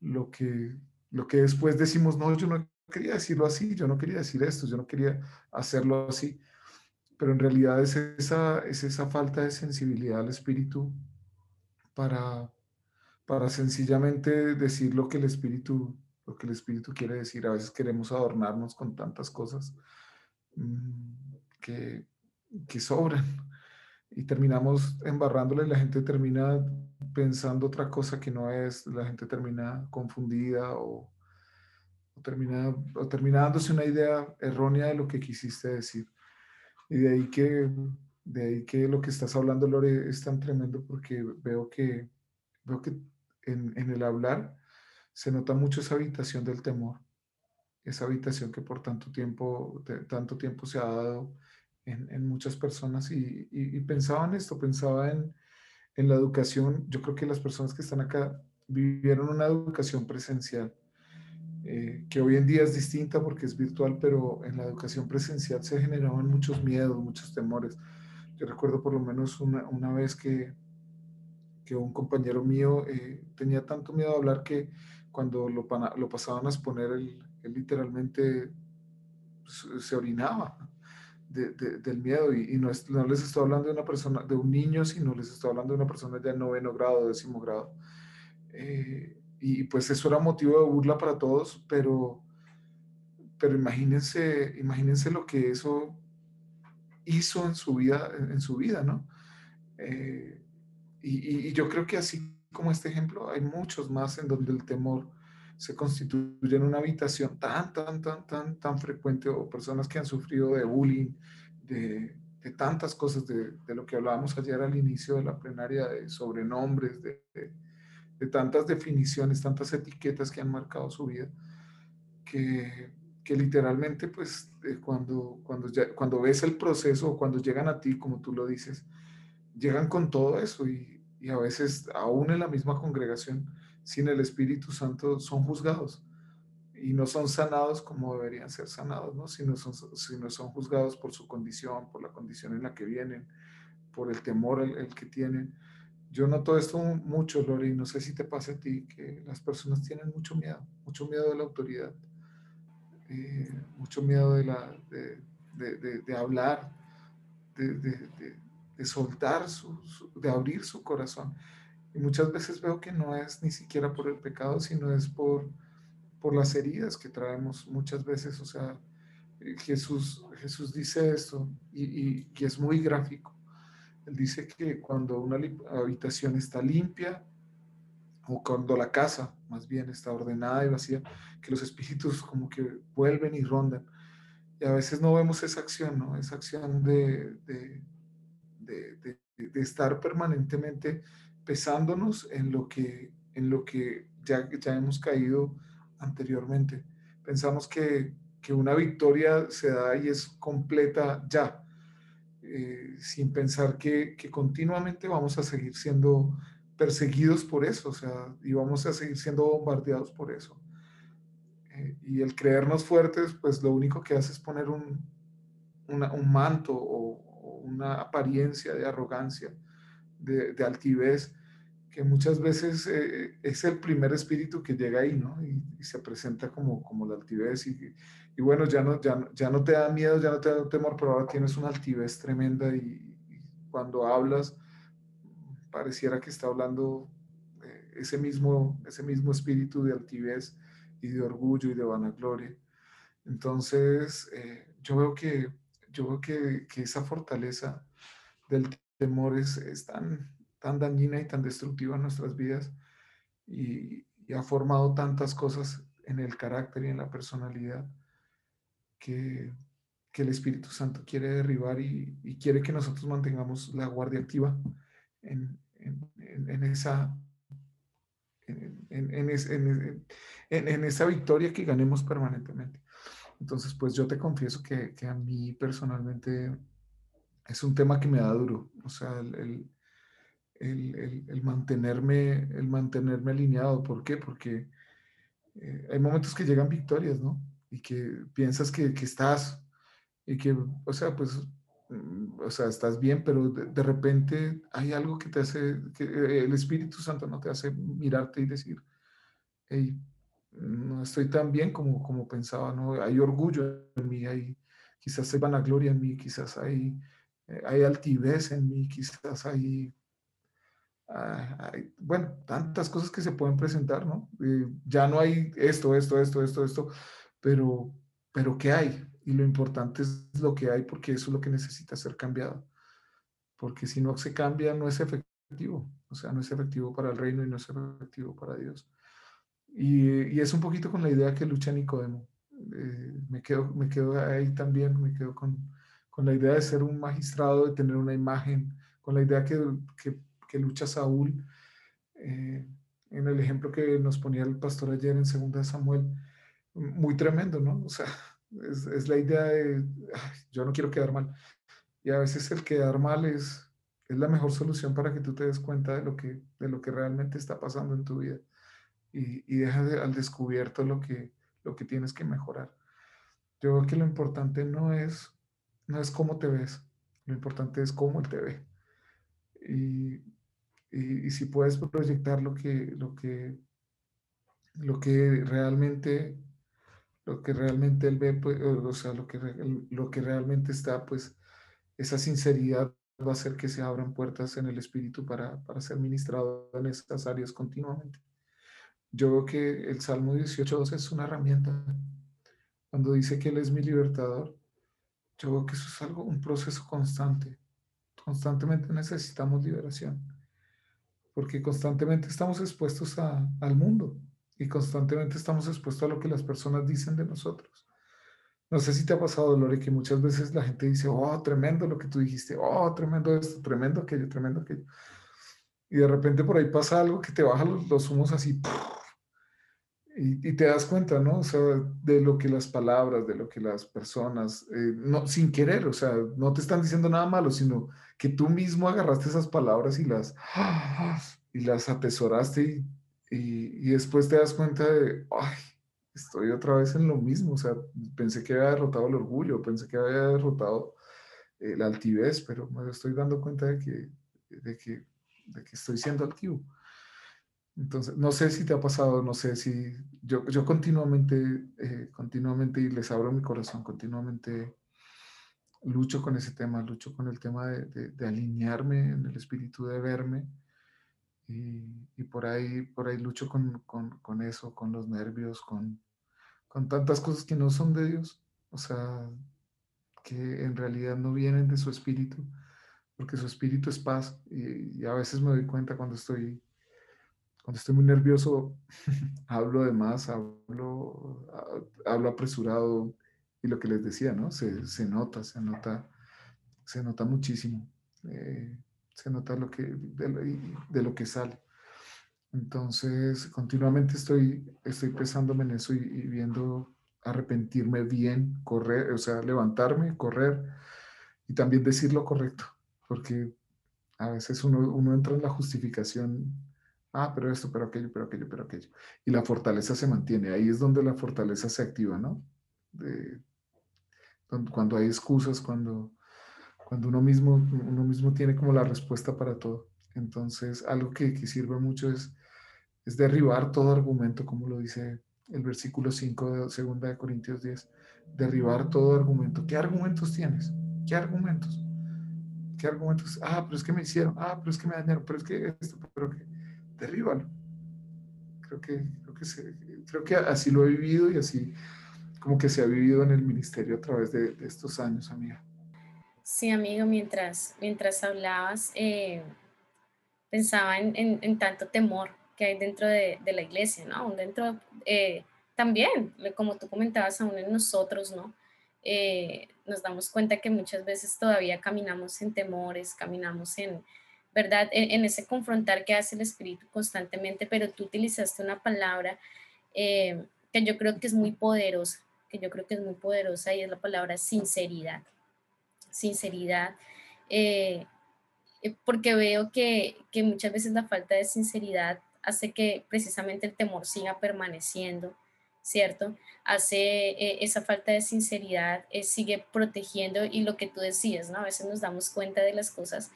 lo que, lo que después decimos, no, yo no quería decirlo así, yo no quería decir esto, yo no quería hacerlo así pero en realidad es esa, es esa falta de sensibilidad al espíritu para, para sencillamente decir lo que el espíritu, lo que el espíritu quiere decir. A veces queremos adornarnos con tantas cosas mm, que, que sobran y terminamos embarrándole, la gente termina pensando otra cosa que no es, la gente termina confundida o, o termina, o una idea errónea de lo que quisiste decir. Y de ahí que, de ahí que lo que estás hablando, Lore, es tan tremendo porque veo que, veo que en, en el hablar se nota mucho esa habitación del temor, esa habitación que por tanto tiempo, tanto tiempo se ha dado en, en muchas personas. Y, y- y pensaba en esto, pensaba en, en la educación. Yo creo que las personas que están acá vivieron una educación presencial eh, que hoy en día es distinta porque es virtual, pero en la educación presencial se generaban muchos miedos, muchos temores. Yo recuerdo por lo menos una, una vez que, que un compañero mío eh, tenía tanto miedo a hablar que cuando lo, lo pasaban a exponer, él, él literalmente se orinaba de- de- del miedo y, y no, es- no les estoy hablando de una persona, de un niño, sino les estoy hablando de una persona ya en noveno grado, décimo grado. Eh, y pues eso era motivo de burla para todos, pero, pero imagínense, imagínense lo que eso hizo en su vida, en, su vida, ¿no? Eh, y- y yo creo que así como este ejemplo, hay muchos más en donde el temor se constituye en una habitación tan, tan, tan, tan, tan frecuente o personas que han sufrido de bullying, de, de tantas cosas, de, de lo que hablábamos ayer al inicio de la plenaria, de sobrenombres, de, de- de tantas definiciones, tantas etiquetas que han marcado su vida, que, que literalmente pues eh, cuando, cuando, cuando ves el proceso cuando llegan a ti, como tú lo dices, llegan con todo eso y, y a veces aún en la misma congregación sin el Espíritu Santo son juzgados y no son sanados como deberían ser sanados, ¿no? Sino son, sino son juzgados por su condición, por la condición en la que vienen, por el temor el, que tienen. Yo noto esto mucho, Lori, no sé si te pasa a ti, que las personas tienen mucho miedo, mucho miedo de la autoridad, eh, mucho miedo de, la, de, de, de hablar, de, soltar, de abrir su corazón. Y muchas veces veo que no es ni siquiera por el pecado, sino es por, por las heridas que traemos muchas veces. O sea, eh, Jesús, Jesús dice esto y, y, es muy gráfico. Dice que cuando una habitación está limpia, o cuando la casa más bien está ordenada y vacía, que los espíritus como que vuelven y rondan. Y a veces no vemos esa acción. Esa acción de, de, de, de estar permanentemente pesándonos en lo que, en lo que ya, ya hemos caído anteriormente. Pensamos que, que una victoria se da y es completa ya, eh, sin pensar que, continuamente vamos a seguir siendo perseguidos por eso, o sea, y vamos a seguir siendo bombardeados por eso. Eh, y el creernos fuertes, pues lo único que hace es poner un, manto o, una apariencia de arrogancia, de altivez, que muchas veces eh, es el primer espíritu que llega ahí, ¿no? Y, se presenta como, como la altivez y, y, bueno, ya no, ya, ya no te da miedo, ya no te da temor, pero ahora tienes una altivez tremenda y, cuando hablas pareciera que está hablando eh, ese, mismo, ese mismo espíritu de altivez y de orgullo y de vanagloria. Entonces, eh, yo veo que, yo veo que, que esa fortaleza del temor es, es tan, tan dañina y tan destructiva en nuestras vidas y, ha formado tantas cosas en el carácter y en la personalidad que, que el Espíritu Santo quiere derribar y, quiere que nosotros mantengamos la guardia activa en, en, esa, en, esa victoria que ganemos permanentemente. Entonces, pues yo te confieso que, que, a mí personalmente es un tema que me da duro. O sea, el, el, mantenerme, el mantenerme alineado. ¿Por qué? Porque eh, hay momentos que llegan victorias, ¿no? Y que piensas que, estás, y que, o sea, pues, mm, o sea, estás bien, pero de, repente hay algo que te hace, que el Espíritu Santo no te hace mirarte y decir, hey, no estoy tan bien como, como pensaba, ¿no? Hay orgullo en mí, hay, quizás hay vanagloria en mí, quizás hay, eh, hay altivez en mí, quizás hay Ah, bueno, tantas cosas que se pueden presentar, ¿no? Eh, ya no hay esto, esto, esto, esto, esto, pero, pero ¿qué hay? Y lo importante es lo que hay porque eso es lo que necesita ser cambiado. Porque si no se cambia, no es efectivo. O sea, no es efectivo para el reino y no es efectivo para Dios. Y, y es un poquito con la idea que lucha Nicodemo. Eh, me, quedo, me quedo ahí también, me quedo con, con la idea de ser un magistrado, de tener una imagen, con la idea que, que que lucha Saúl, eh, en el ejemplo que nos ponía el pastor ayer en Segunda Samuel, muy tremendo, ¿no? O sea, es, la idea de, yo no quiero quedar mal. Y a veces el quedar mal es, es la mejor solución para que tú te des cuenta de lo que, de lo que realmente está pasando en tu vida y, y dejas al descubierto lo que, lo que tienes que mejorar. Yo creo que lo importante no es, no es cómo te ves, lo importante es cómo él te ve. Y y, si puedes proyectar lo que, lo que, lo que realmente, lo que realmente él ve, pues, o sea, lo que, lo que realmente está, pues esa sinceridad va a hacer que se abran puertas en el espíritu para, para ser ministrado en estas áreas continuamente. Yo veo que el Salmo 18.2 es una herramienta. Cuando dice que Él es mi libertador, yo veo que eso es algo, un proceso constante. Constantemente necesitamos liberación porque constantemente estamos expuestos al mundo y constantemente estamos expuestos a lo que las personas dicen de nosotros. No sé si te ha pasado, Lore, que muchas veces la gente dice, oh, tremendo lo que tú dijiste, oh, tremendo esto, tremendo aquello, tremendo aquello. Y de repente por ahí pasa algo que te baja los, humos así, y, y, te das cuenta, ¿no? O sea, de lo que las palabras, de lo que las personas, eh, no, sin querer, o sea, no te están diciendo nada malo, sino que tú mismo agarraste esas palabras y las, y las atesoraste y, después te das cuenta de, ay, estoy otra vez en lo mismo, o sea, pensé que había derrotado el orgullo, pensé que había derrotado la altivez, pero me estoy dando cuenta de que, de que, de que estoy siendo activo. Entonces, no sé si te ha pasado, no sé si yo, yo continuamente, eh, continuamente, y les abro mi corazón, continuamente lucho con ese tema, lucho con el tema de, de, alinearme en el espíritu, de verme, y, y, por, ahí, por ahí lucho con, con, con, eso, con los nervios, con, con tantas cosas que no son de Dios, o sea, que en realidad no vienen de su espíritu, porque su espíritu es paz, y, y a veces me doy cuenta cuando estoy cuando estoy muy nervioso, hablo de más, hablo, hablo apresurado y lo que les decía, ¿no? Se, se nota, se nota, se nota muchísimo. Eh, se nota lo que, de, lo que sale. Entonces, continuamente estoy, estoy pesándome en eso y, viendo arrepentirme bien, correr, o sea, levantarme, correr y también decir lo correcto, porque a veces uno, uno entra en la justificación ah, pero esto, pero aquello, pero aquello, pero aquello. Y la fortaleza se mantiene. Ahí es donde la fortaleza se activa, ¿no? cuando hay excusas, cuando, cuando uno, mismo, uno mismo tiene como la respuesta para todo. Entonces, algo que, que sirve mucho es, es derribar todo argumento, como lo dice el versículo 5 de 2 de Corintios 10. Derribar todo argumento. ¿Qué argumentos tienes? ¿Qué argumentos? ¿Qué argumentos? Ah, pero es que me hicieron. Ah, pero es que me dañaron. Pero es que esto, pero que derríbalo. Creo que, creo que, creo que así lo he vivido y así como que se ha vivido en el ministerio a través de, estos años, amiga. Sí, amigo, mientras, mientras hablabas, eh, pensaba en, en, tanto temor que hay dentro de, de la iglesia, ¿no? Dentro, eh, también, como tú comentabas, aún en nosotros, ¿no? Eh, nos damos cuenta que muchas veces todavía caminamos en temores, caminamos en, ¿verdad? En, ese confrontar que hace el espíritu constantemente, pero tú utilizaste una palabra eh, que yo creo que es muy poderosa, que yo creo que es muy poderosa y es la palabra sinceridad. Sinceridad. Eh, eh, porque veo que, que, muchas veces la falta de sinceridad hace que precisamente el temor siga permaneciendo, ¿cierto? Hace esa falta de sinceridad, sigue protegiendo y lo que tú decías, ¿no? A veces nos damos cuenta de las cosas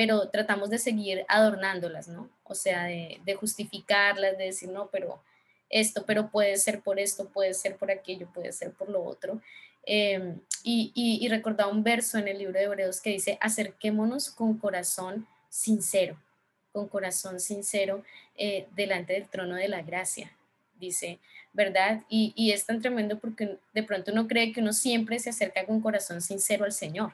pero tratamos de seguir adornándolas, ¿no? O sea, de, justificarlas, de decir, no, pero esto, pero puede ser por esto, puede ser por aquello, puede ser por lo otro. Em, y, y, recordaba un verso en el libro de Hebreos que dice, acerquémonos con corazón sincero, con corazón sincero eh, delante del trono de la gracia, dice, ¿verdad? Y, y es tan tremendo porque de pronto uno cree que uno siempre se acerca con corazón sincero al Señor,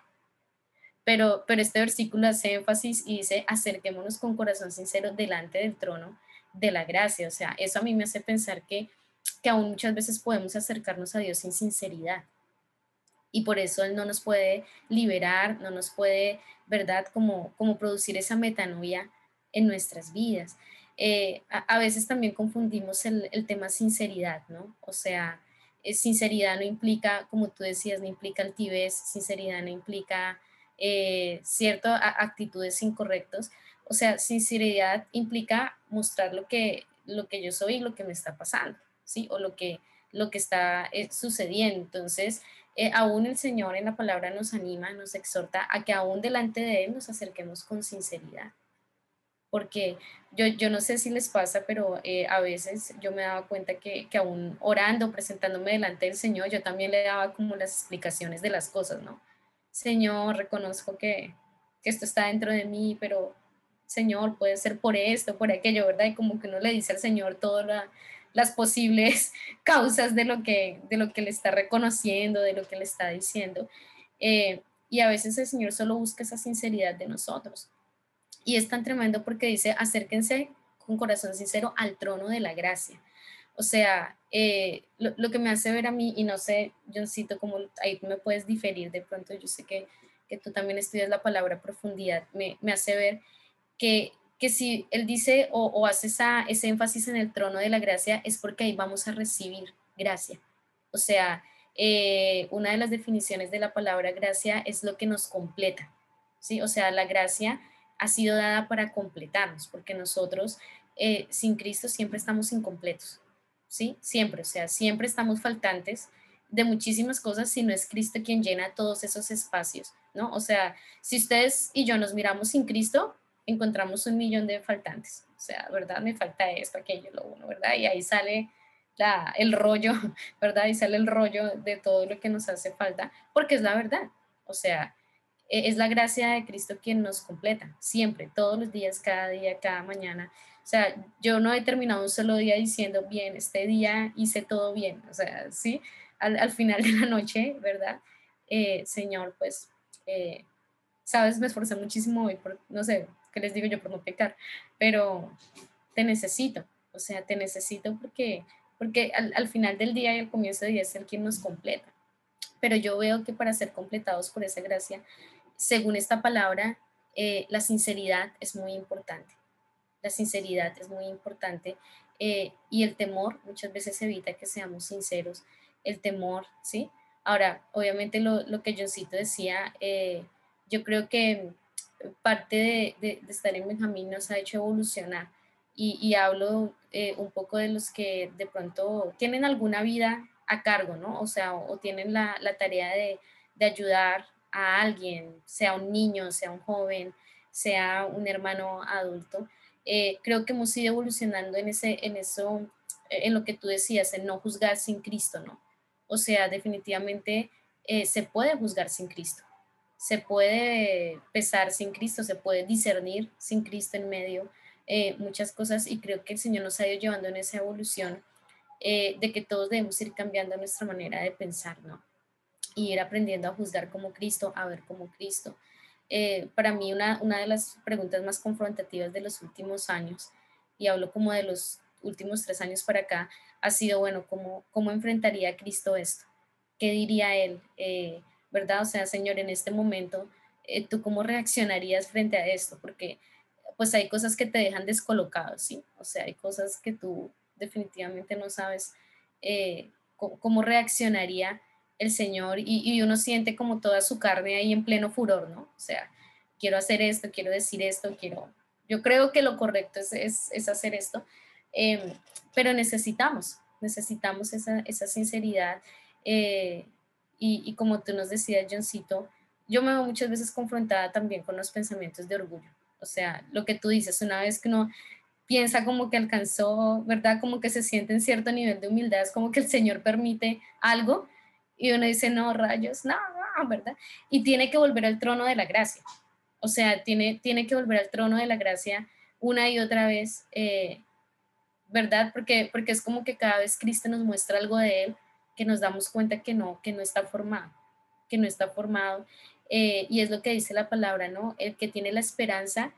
pero, pero este versículo hace énfasis y dice, acerquémonos con corazón sincero delante del trono de la gracia. O sea, eso a mí me hace pensar que, que aún muchas veces podemos acercarnos a Dios sin sinceridad. Y por eso Él no nos puede liberar, no nos puede, ¿verdad?, como, como producir esa metanoia en nuestras vidas. Eh, a, veces también confundimos el, el, tema sinceridad, ¿no? O sea, eh, sinceridad no implica, como tú decías, no implica altivez, sinceridad no implica eh, ciertas actitudes incorrectas. O sea, sinceridad implica mostrar lo que, lo que yo soy y lo que me está pasando, ¿sí? O lo que, lo que está eh, sucediendo. Entonces, eh, aún el Señor en la palabra nos anima, nos exhorta a que aún delante de Él nos acerquemos con sinceridad. Porque yo, yo no sé si les pasa, pero a veces yo me daba cuenta que, que aún orando, presentándome delante del Señor, yo también le daba como las explicaciones de las cosas, ¿no? Señor, reconozco que, esto está dentro de mí, pero Señor, puede ser por esto, por aquello, ¿verdad? Y como que uno le dice al Señor todas las posibles causas de lo, que, de lo que le está reconociendo, de lo que le está diciendo. Eh, y a veces el Señor solo busca esa sinceridad de nosotros. Y es tan tremendo porque dice, acérquense con corazón sincero al trono de la gracia. O sea, eh, lo, que me hace ver a mí, y no sé, Johncito, como ahí me puedes diferir de pronto, yo sé que, que tú también estudias la palabra profundidad, me, me hace ver que, que, si él dice o, o hace esa, ese énfasis en el trono de la gracia, es porque ahí vamos a recibir gracia. O sea, eh, una de las definiciones de la palabra gracia es lo que nos completa, ¿sí? O sea, la gracia ha sido dada para completarnos, porque nosotros eh, sin Cristo siempre estamos incompletos, ¿sí? Siempre, o sea, siempre estamos faltantes de muchísimas cosas si no es Cristo quien llena todos esos espacios, ¿no? O sea, si ustedes y yo nos miramos sin Cristo, encontramos un millón de faltantes. O sea, ¿verdad? Me falta esto, aquello, lo uno, ¿verdad? Y ahí sale la, el rollo, ¿verdad? Y sale el rollo de todo lo que nos hace falta, porque es la verdad. O sea, e, es la gracia de Cristo quien nos completa, siempre, todos los días, cada día, cada mañana. O sea, yo no he terminado un solo día diciendo, bien, este día hice todo bien. O sea, sí, al, final de la noche, ¿verdad? Eh, señor, pues, eh, sabes, me esforcé muchísimo hoy por, no sé, qué les digo yo por no pecar, pero te necesito, o sea, te necesito porque, porque al, final del día y al comienzo del día es el quien nos completa. Pero yo veo que para ser completados por esa gracia, según esta palabra, eh, la sinceridad es muy importante. La sinceridad es muy importante y el temor muchas veces evita que seamos sinceros el temor, ¿sí? Ahora, obviamente lo, lo que Johncito decía, eh, yo creo que parte de, estar en Benjamín nos ha hecho evolucionar y, hablo eh, un poco de los que de pronto tienen alguna vida a cargo, ¿no? O sea, o, tienen la, tarea de, ayudar a alguien, sea un niño, sea un joven, sea un hermano adulto. Eh, creo que hemos ido evolucionando en, ese, en eso, en lo que tú decías, en no juzgar sin Cristo, ¿no? O sea, definitivamente eh, se puede juzgar sin Cristo, se puede pesar sin Cristo, se puede discernir sin Cristo en medio, eh, muchas cosas y creo que el Señor nos ha ido llevando en esa evolución eh, de que todos debemos ir cambiando nuestra manera de pensar, ¿no? Y ir aprendiendo a juzgar como Cristo, a ver como Cristo. Para mí una, una de las preguntas más confrontativas de los últimos años, y hablo como de los últimos tres años para acá, ha sido, bueno, ¿cómo, cómo enfrentaría Cristo esto? ¿Qué diría Él? Eh, ¿Verdad? O sea, Señor, en este momento, eh, ¿tú cómo reaccionarías frente a esto? Porque pues hay cosas que te dejan descolocado, ¿sí? O sea, hay cosas que tú definitivamente no sabes eh, cómo, reaccionaría el Señor y, uno siente como toda su carne ahí en pleno furor, ¿no? O sea, quiero hacer esto, quiero decir esto, quiero... Yo creo que lo correcto es, es, hacer esto, Em, pero necesitamos, necesitamos esa, esa sinceridad. Eh, y, y, como tú nos decías, Johncito, yo me veo muchas veces confrontada también con los pensamientos de orgullo. O sea, lo que tú dices, una vez que uno piensa como que alcanzó, ¿verdad? Como que se siente en cierto nivel de humildad, es como que el Señor permite algo y uno dice, no, rayos, no, no, ¿verdad? Y tiene que volver al trono de la gracia. O sea, tiene, tiene que volver al trono de la gracia una y otra vez eh, ¿verdad? Porque, porque es como que cada vez Cristo nos muestra algo de Él que nos damos cuenta que no, que no está formado, que no está formado. Eh, y es lo que dice la palabra, ¿no? El que tiene la esperanza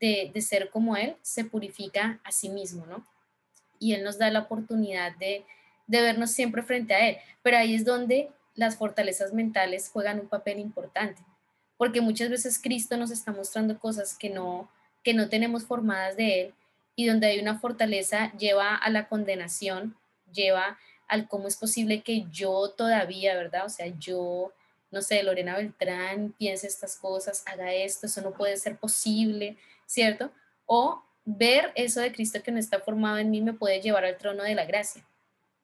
de, de, ser como Él se purifica a sí mismo, ¿no? Y Él nos da la oportunidad de, de vernos siempre frente a Él. Pero ahí es donde las fortalezas mentales juegan un papel importante, porque muchas veces Cristo nos está mostrando cosas que no, que no tenemos formadas de Él y donde hay una fortaleza lleva a la condenación, lleva al cómo es posible que yo todavía, ¿verdad? O sea, yo, no sé, Lorena Beltrán piense estas cosas, haga esto, eso no puede ser posible, ¿cierto? O ver eso de Cristo que no está formado en mí me puede llevar al trono de la gracia.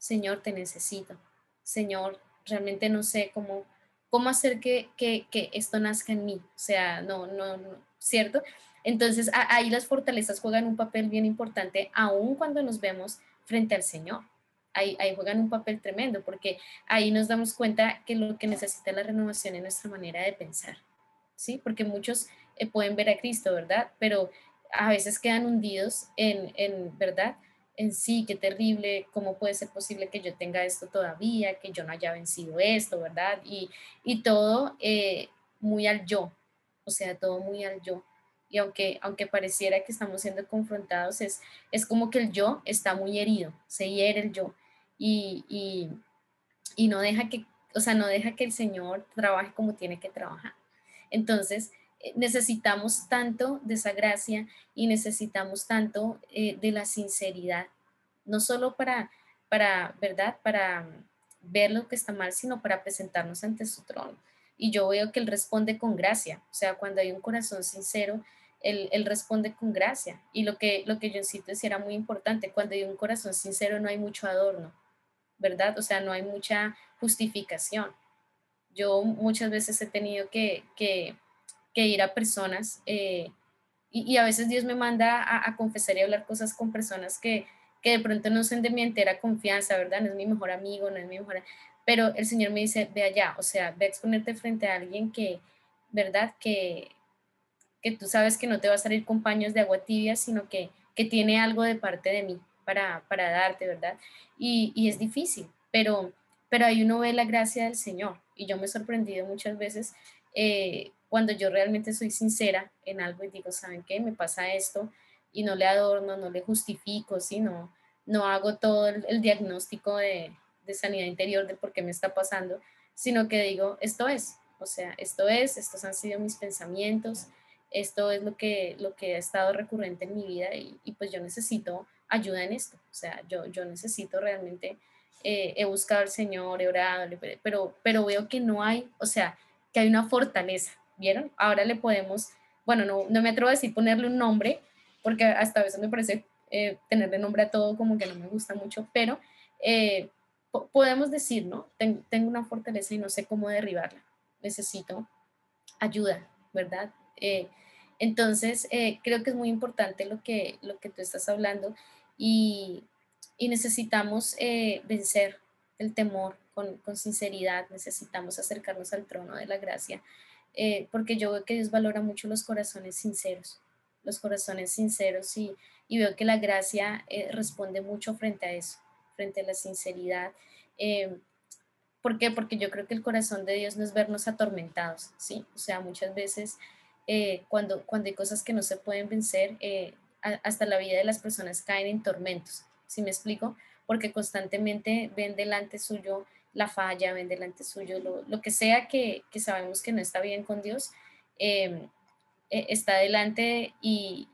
Señor, te necesito. Señor, realmente no sé cómo, cómo hacer que, que, esto nazca en mí. O sea, no, no, no, ¿cierto? Entonces ahí las fortalezas juegan un papel bien importante, aun cuando nos vemos frente al Señor. Ahí, ahí, juegan un papel tremendo, porque ahí nos damos cuenta que lo que necesita la renovación es nuestra manera de pensar, ¿sí? Porque muchos eh, pueden ver a Cristo, ¿verdad? Pero a veces quedan hundidos en, en, ¿verdad? En sí, qué terrible, cómo puede ser posible que yo tenga esto todavía, que yo no haya vencido esto, ¿verdad? Y, y todo eh, muy al yo, o sea, todo muy al yo y aunque, aunque pareciera que estamos siendo confrontados, es, es como que el yo está muy herido, se hiere el yo y, y, y no deja que, o sea, no deja que el Señor trabaje como tiene que trabajar. Entonces, necesitamos tanto de esa gracia y necesitamos tanto eh, de la sinceridad, no solo para, para, ¿verdad? Para ver lo que está mal, sino para presentarnos ante su trono. Y yo veo que Él responde con gracia, o sea, cuando hay un corazón sincero, él, responde con gracia. Y lo que, lo que Johncito decía era muy importante, cuando hay un corazón sincero no hay mucho adorno, ¿verdad? O sea, no hay mucha justificación. Yo muchas veces he tenido que, ir a personas eh, y, a veces Dios me manda a, confesar y hablar cosas con personas que, que de pronto no son de mi entera confianza, ¿verdad? No es mi mejor amigo, no es mi mejor... Pero el Señor me dice, ve allá, o sea, ve a exponerte frente a alguien que, ¿verdad? Que, que tú sabes que no te va a salir con paños de agua tibia, sino que, que tiene algo de parte de mí para, para darte, ¿verdad? Y, y, es difícil, pero, pero ahí uno ve la gracia del Señor. Y yo me he sorprendido muchas veces eh, cuando yo realmente soy sincera en algo y digo, ¿saben qué? Me pasa esto y no le adorno, no le justifico, sino no hago todo el, diagnóstico de, de sanidad interior de por qué me está pasando, sino que digo, esto es, o sea, esto es, estos han sido mis pensamientos, esto es lo que, lo que ha estado recurrente en mi vida y, pues yo necesito ayuda en esto. O sea, yo, yo necesito realmente, eh, he buscado al Señor, he orado, pero, pero veo que no hay, o sea, que hay una fortaleza, ¿vieron? Ahora le podemos, bueno, no, no me atrevo a decir ponerle un nombre, porque hasta a veces me parece eh, tenerle nombre a todo como que no me gusta mucho, pero eh, podemos decir, ¿no? tengo una fortaleza y no sé cómo derribarla. Necesito ayuda, ¿verdad? Entonces, eh, creo que es muy importante lo que, lo que tú estás hablando y, necesitamos eh, vencer el temor con, sinceridad, necesitamos acercarnos al trono de la gracia, eh, porque yo veo que Dios valora mucho los corazones sinceros, los corazones sinceros y, y veo que la gracia responde mucho frente a eso, frente a la sinceridad. ¿Por qué? Porque yo creo que el corazón de Dios no es vernos atormentados, ¿sí? O sea, muchas veces eh, cuando, cuando hay cosas que no se pueden vencer, eh, hasta la vida de las personas caen en tormentos, ¿sí me explico? Porque constantemente ven delante suyo la falla, ven delante suyo lo, que sea que, sabemos que no está bien con Dios, em, e, está delante y,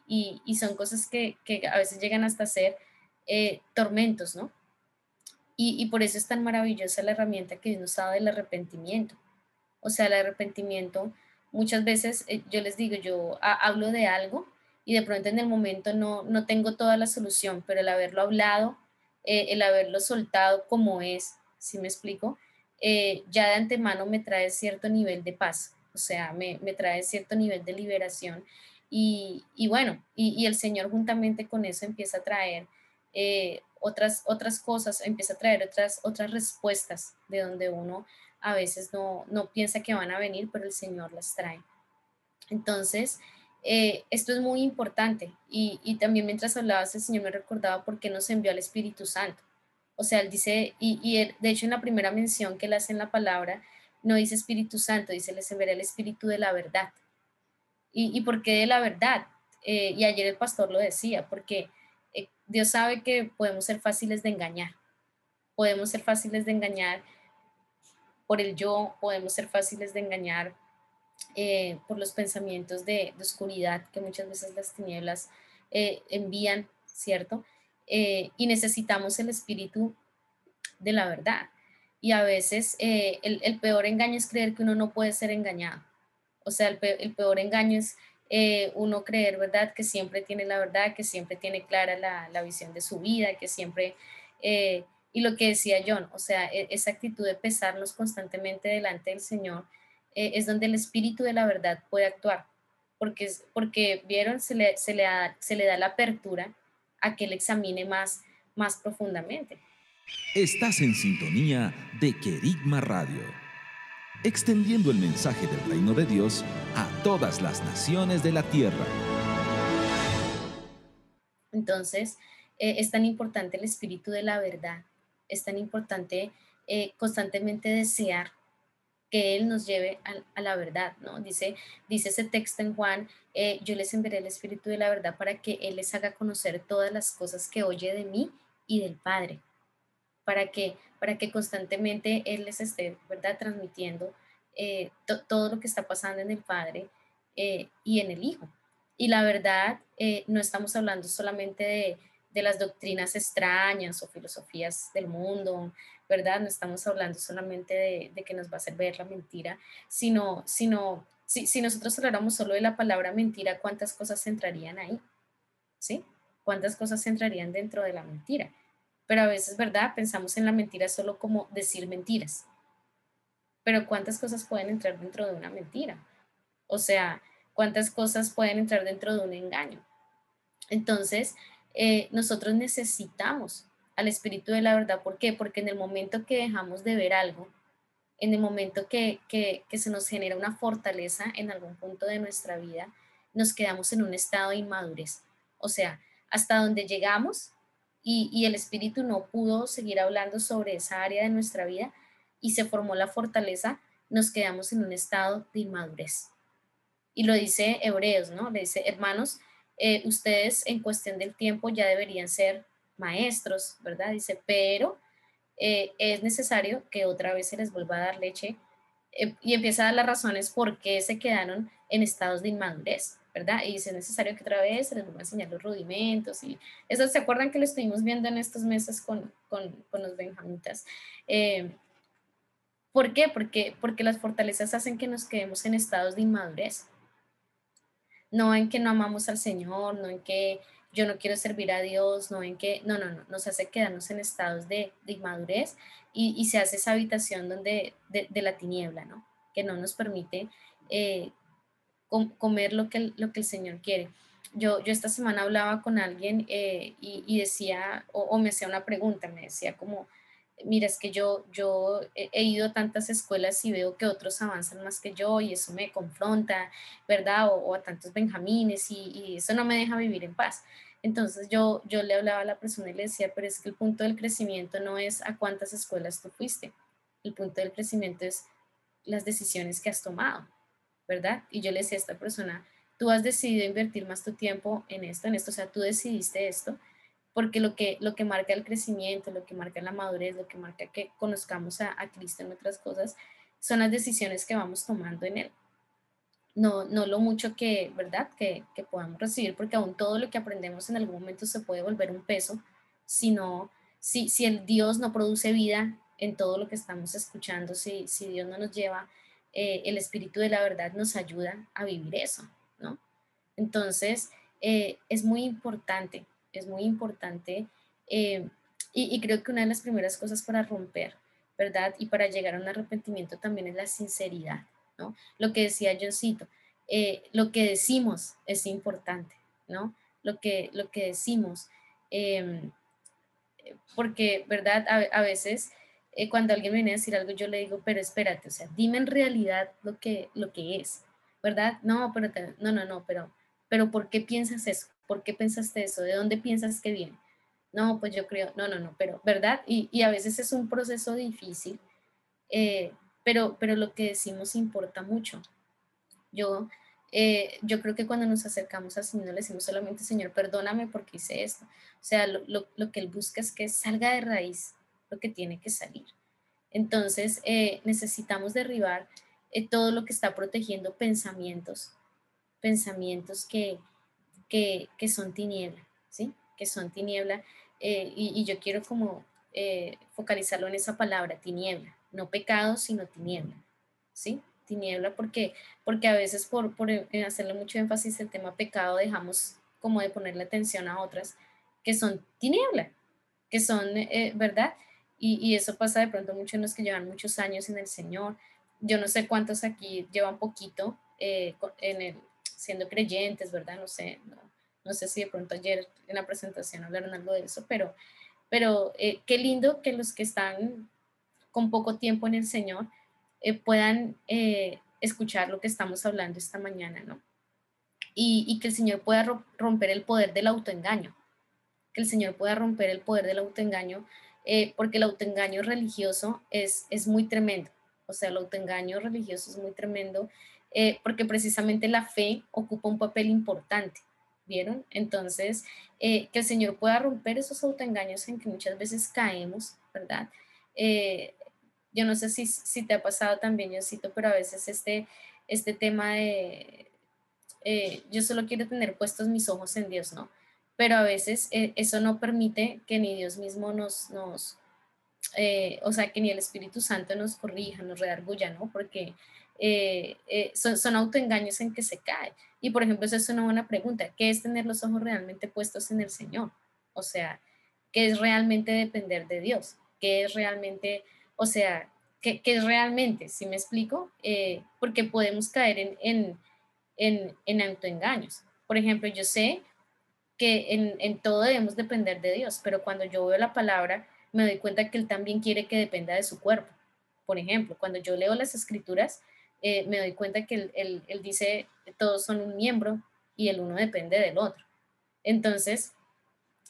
son cosas que, a veces llegan hasta ser eh, tormentos, ¿no? Y, y, por eso es tan maravillosa la herramienta que Dios nos dado del arrepentimiento. O sea, el arrepentimiento muchas veces eh, yo les digo, yo hablo de algo y de pronto en el momento no, no tengo toda la solución, pero el haberlo hablado, eh, el haberlo soltado como es, si me explico, eh, ya de antemano me trae cierto nivel de paz, o sea, me, me trae cierto nivel de liberación. Y, y bueno, y, y, el Señor juntamente con eso empieza a traer otras, otras cosas, empieza a traer otras, otras respuestas de donde uno a veces no, piensa que van a venir, pero el Señor las trae. Entonces, eh, esto es muy importante y, también mientras hablabas el Señor me recordaba por qué nos envió al Espíritu Santo. O sea, él dice, y, de hecho en la primera mención que él hace en la palabra, no dice Espíritu Santo, dice les enviaré el Espíritu de la verdad. ¿Y, y por qué de la verdad? Eh, y ayer el pastor lo decía, porque eh, Dios sabe que podemos ser fáciles de engañar. Podemos ser fáciles de engañar por el yo, podemos ser fáciles de engañar eh, por los pensamientos de, oscuridad que muchas veces las tinieblas envían, ¿cierto? Eh, y necesitamos el espíritu de la verdad. Y a veces el, peor engaño es creer que uno no puede ser engañado. O sea, el, peor engaño es uno creer, ¿verdad? Que siempre tiene la verdad, que siempre tiene clara la, la visión de su vida, que siempre y lo que decía John, o sea, e, esa actitud de pesarnos constantemente delante del Señor eh, es donde el Espíritu de la verdad puede actuar, porque, porque vieron, se le, se, le da, se le da la apertura a que él examine más, más profundamente. Estás en sintonía de Querigma Radio, extendiendo el mensaje del reino de Dios a todas las naciones de la tierra. Entonces, eh, es tan importante el espíritu de la verdad es tan importante eh, constantemente desear que Él nos lleve a, la verdad, ¿no? Dice, dice ese texto en Juan, eh, yo les enviaré el Espíritu de la verdad para que Él les haga conocer todas las cosas que oye de mí y del Padre, para que, para que constantemente Él les esté, ¿verdad?, transmitiendo eh, todo lo que está pasando en el Padre y en el Hijo. Y la verdad, no estamos hablando solamente de, de las doctrinas extrañas o filosofías del mundo, ¿verdad? No estamos hablando solamente de, que nos va a hacer ver la mentira, sino, sino si, si nosotros habláramos solo de la palabra mentira, ¿cuántas cosas entrarían ahí? ¿Sí? ¿Cuántas cosas entrarían dentro de la mentira? Pero a veces, ¿verdad? Pensamos en la mentira solo como decir mentiras. Pero ¿cuántas cosas pueden entrar dentro de una mentira? O sea, ¿cuántas cosas pueden entrar dentro de un engaño? Entonces, eh, nosotros necesitamos al Espíritu de la verdad. ¿Por qué? Porque en el momento que dejamos de ver algo, en el momento que, que, se nos genera una fortaleza en algún punto de nuestra vida, nos quedamos en un estado de inmadurez. O sea, hasta donde llegamos y, y, el Espíritu no pudo seguir hablando sobre esa área de nuestra vida y se formó la fortaleza, nos quedamos en un estado de inmadurez. Y lo dice Hebreos, ¿no? Le dice, hermanos, eh, ustedes en cuestión del tiempo ya deberían ser maestros, ¿verdad? Dice, pero eh, es necesario que otra vez se les vuelva a dar leche eh, y empieza a dar las razones por qué se quedaron en estados de inmadurez, ¿verdad? Y dice, es necesario que otra vez se les vuelva a enseñar los rudimentos y eso, ¿se acuerdan que lo estuvimos viendo en estos meses con, con, con los benjamitas? ¿Por qué? Porque, porque las fortalezas hacen que nos quedemos en estados de inmadurez. No en que no amamos al Señor, no en que yo no quiero servir a Dios, no en que, no, no, no, nos hace quedarnos en estados de, inmadurez y, se hace esa habitación donde, de, la tiniebla, ¿no? Que no nos permite eh, comer lo que, lo que el Señor quiere. Yo, yo esta semana hablaba con alguien eh, y, decía, o, me hacía una pregunta, me decía como, mira, es que yo, yo he ido a tantas escuelas y veo que otros avanzan más que yo y eso me confronta, ¿verdad? O, a tantos benjamines y, eso no me deja vivir en paz. Entonces yo, yo le hablaba a la persona y le decía, pero es que el punto del crecimiento no es a cuántas escuelas tú fuiste, el punto del crecimiento es las decisiones que has tomado, ¿verdad? Y yo le decía a esta persona, tú has decidido invertir más tu tiempo en esto, en esto, o sea, tú decidiste esto, porque lo que, lo que marca el crecimiento, lo que marca la madurez, lo que marca que conozcamos a, Cristo en otras cosas, son las decisiones que vamos tomando en Él. No, no lo mucho que, ¿verdad?, que, que podamos recibir, porque aún todo lo que aprendemos en algún momento se puede volver un peso, sino si, si el Dios no produce vida en todo lo que estamos escuchando, si, si Dios no nos lleva, eh, el Espíritu de la verdad nos ayuda a vivir eso, ¿no? Entonces, eh, es muy importante es muy importante eh, y, creo que una de las primeras cosas para romper, ¿verdad? Y para llegar a un arrepentimiento también es la sinceridad, ¿no? Lo que decía Johncito, eh, lo que decimos es importante, ¿no? Lo que, lo que decimos, em, porque, ¿verdad? A, veces eh, cuando alguien viene a decir algo, yo le digo, pero espérate, o sea, dime en realidad lo que, lo que es, ¿verdad? No, pero, no, no, no, pero, pero ¿por qué piensas eso? ¿Por qué pensaste eso? ¿De dónde piensas que viene? No, pues yo creo, no, no, no, pero, ¿verdad? Y, a veces es un proceso difícil, eh, pero, pero lo que decimos importa mucho. Yo, eh, yo creo que cuando nos acercamos al Señor, le decimos solamente, Señor, perdóname porque hice esto. O sea, lo, que Él busca es que salga de raíz lo que tiene que salir. Entonces, eh, necesitamos derribar todo lo que está protegiendo pensamientos, pensamientos que, que, son tiniebla, ¿sí? Que son tiniebla. Eh, y, yo quiero como eh, focalizarlo en esa palabra, tiniebla. No pecado, sino tiniebla, ¿sí? Tiniebla porque, porque a veces por, por hacerle mucho énfasis el tema pecado dejamos como de ponerle atención a otras que son tiniebla, que son, eh, ¿verdad? Y, y, eso pasa de pronto mucho en los que llevan muchos años en el Señor. Yo no sé cuántos aquí llevan poquito en el, siendo creyentes, ¿verdad? No sé, no, sé si de pronto ayer en la presentación hablaron algo de eso, pero, pero eh, qué lindo que los que están con poco tiempo en el Señor eh, puedan eh, escuchar lo que estamos hablando esta mañana, ¿no? Y, y, que el Señor pueda romper el poder del autoengaño, que el Señor pueda romper el poder del autoengaño, porque el autoengaño religioso es, es muy tremendo, o sea, el autoengaño religioso es muy tremendo eh, porque precisamente la fe ocupa un papel importante, ¿vieron? Entonces, eh, que el Señor pueda romper esos autoengaños en que muchas veces caemos, ¿verdad? Eh, yo no sé si, si, te ha pasado también, Yosito, pero a veces este, este tema de, yo solo quiero tener puestos mis ojos en Dios, ¿no? Pero a veces eso no permite que ni Dios mismo nos, nos o sea, que ni el Espíritu Santo nos corrija, nos redarguya, ¿no? Porque eh, eh, son, son, autoengaños en que se cae. Y por ejemplo, esa es una buena pregunta. ¿Qué es tener los ojos realmente puestos en el Señor? O sea, ¿qué es realmente depender de Dios? ¿Qué es realmente, o sea, qué, qué es realmente, si me explico? Eh, porque podemos caer en, en, en, en, autoengaños. Por ejemplo, yo sé que en, en todo debemos depender de Dios, pero cuando yo veo la palabra, me doy cuenta que Él también quiere que dependa de su cuerpo. Por ejemplo, cuando yo leo las escrituras, eh, me doy cuenta que él, él, dice, todos son un miembro y el uno depende del otro. Entonces,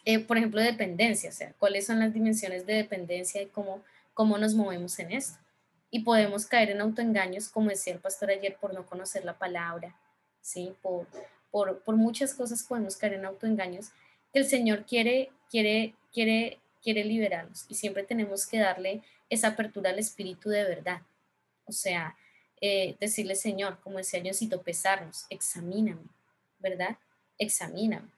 eh, por ejemplo, dependencia, o sea, cuáles son las dimensiones de dependencia y cómo, cómo nos movemos en esto. Y podemos caer en autoengaños, como decía el pastor ayer, por no conocer la palabra, ¿sí? Por, por, por muchas cosas podemos caer en autoengaños que el Señor quiere, quiere, quiere, quiere liberarnos y siempre tenemos que darle esa apertura al Espíritu de verdad. O sea, eh, decirle, Señor, como decía Diosito, pesarnos, examíname, ¿verdad? Examíname.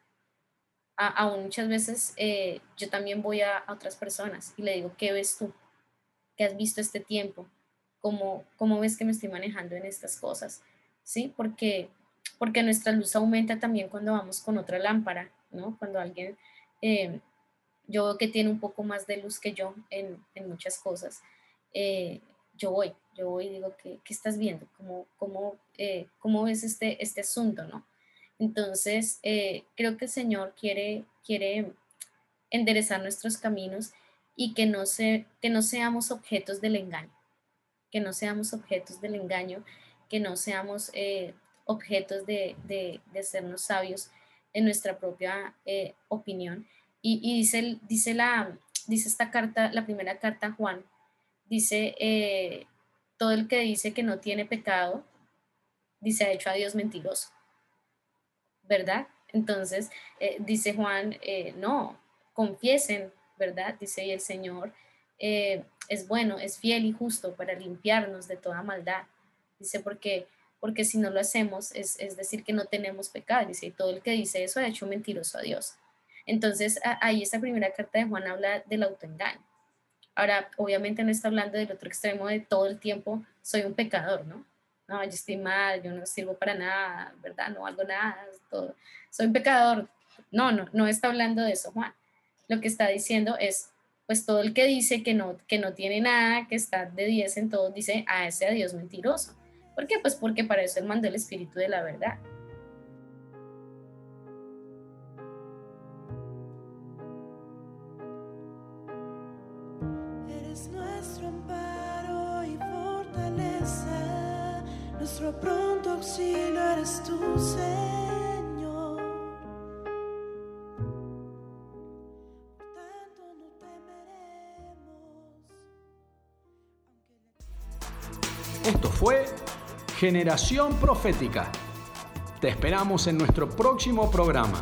aún muchas veces eh, yo también voy a, otras personas y le digo, ¿qué ves tú? ¿Qué has visto este tiempo? ¿Cómo, ¿Cómo ves que me estoy manejando en estas cosas? ¿Sí? Porque, porque nuestra luz aumenta también cuando vamos con otra lámpara, ¿no? Cuando alguien, eh, yo veo que tiene un poco más de luz que yo en, en muchas cosas, yo voy, yo voy y digo, ¿qué, qué estás viendo? ¿Cómo, cómo, eh, cómo ves este, este asunto, no? Entonces, eh, creo que el Señor quiere, quiere enderezar nuestros caminos y que no, se, que no seamos objetos del engaño, que no seamos objetos del engaño, que no seamos eh, objetos de, de, de, hacernos sabios en nuestra propia opinión. Y, dice, la, dice esta carta, la primera carta a Juan, dice, eh, todo el que dice que no tiene pecado, dice, ha hecho a Dios mentiroso, ¿verdad? Entonces, eh, dice Juan, eh, no, confiesen, ¿verdad? Dice, y el Señor es bueno, es fiel y justo para limpiarnos de toda maldad. Dice, porque, porque si no lo hacemos, es, es decir, que no tenemos pecado. Dice, y todo el que dice eso ha hecho mentiroso a Dios. Entonces, ahí esta primera carta de Juan habla del autoengaño. Ahora, obviamente no está hablando del otro extremo de todo el tiempo soy un pecador, ¿no? No, yo estoy mal, yo no sirvo para nada, ¿verdad? No hago nada, todo. soy un pecador. No, no, no está hablando de eso, Juan. Lo que está diciendo es, pues todo el que dice que no, que no tiene nada, que está de 10 en todo, dice a ese Dios mentiroso. ¿Por qué? Pues porque para eso él mandó el espíritu de la verdad. Pronto auxilio eres tu Señor. tanto no temeremos. Esto fue Generación Profética. Te esperamos en nuestro próximo programa.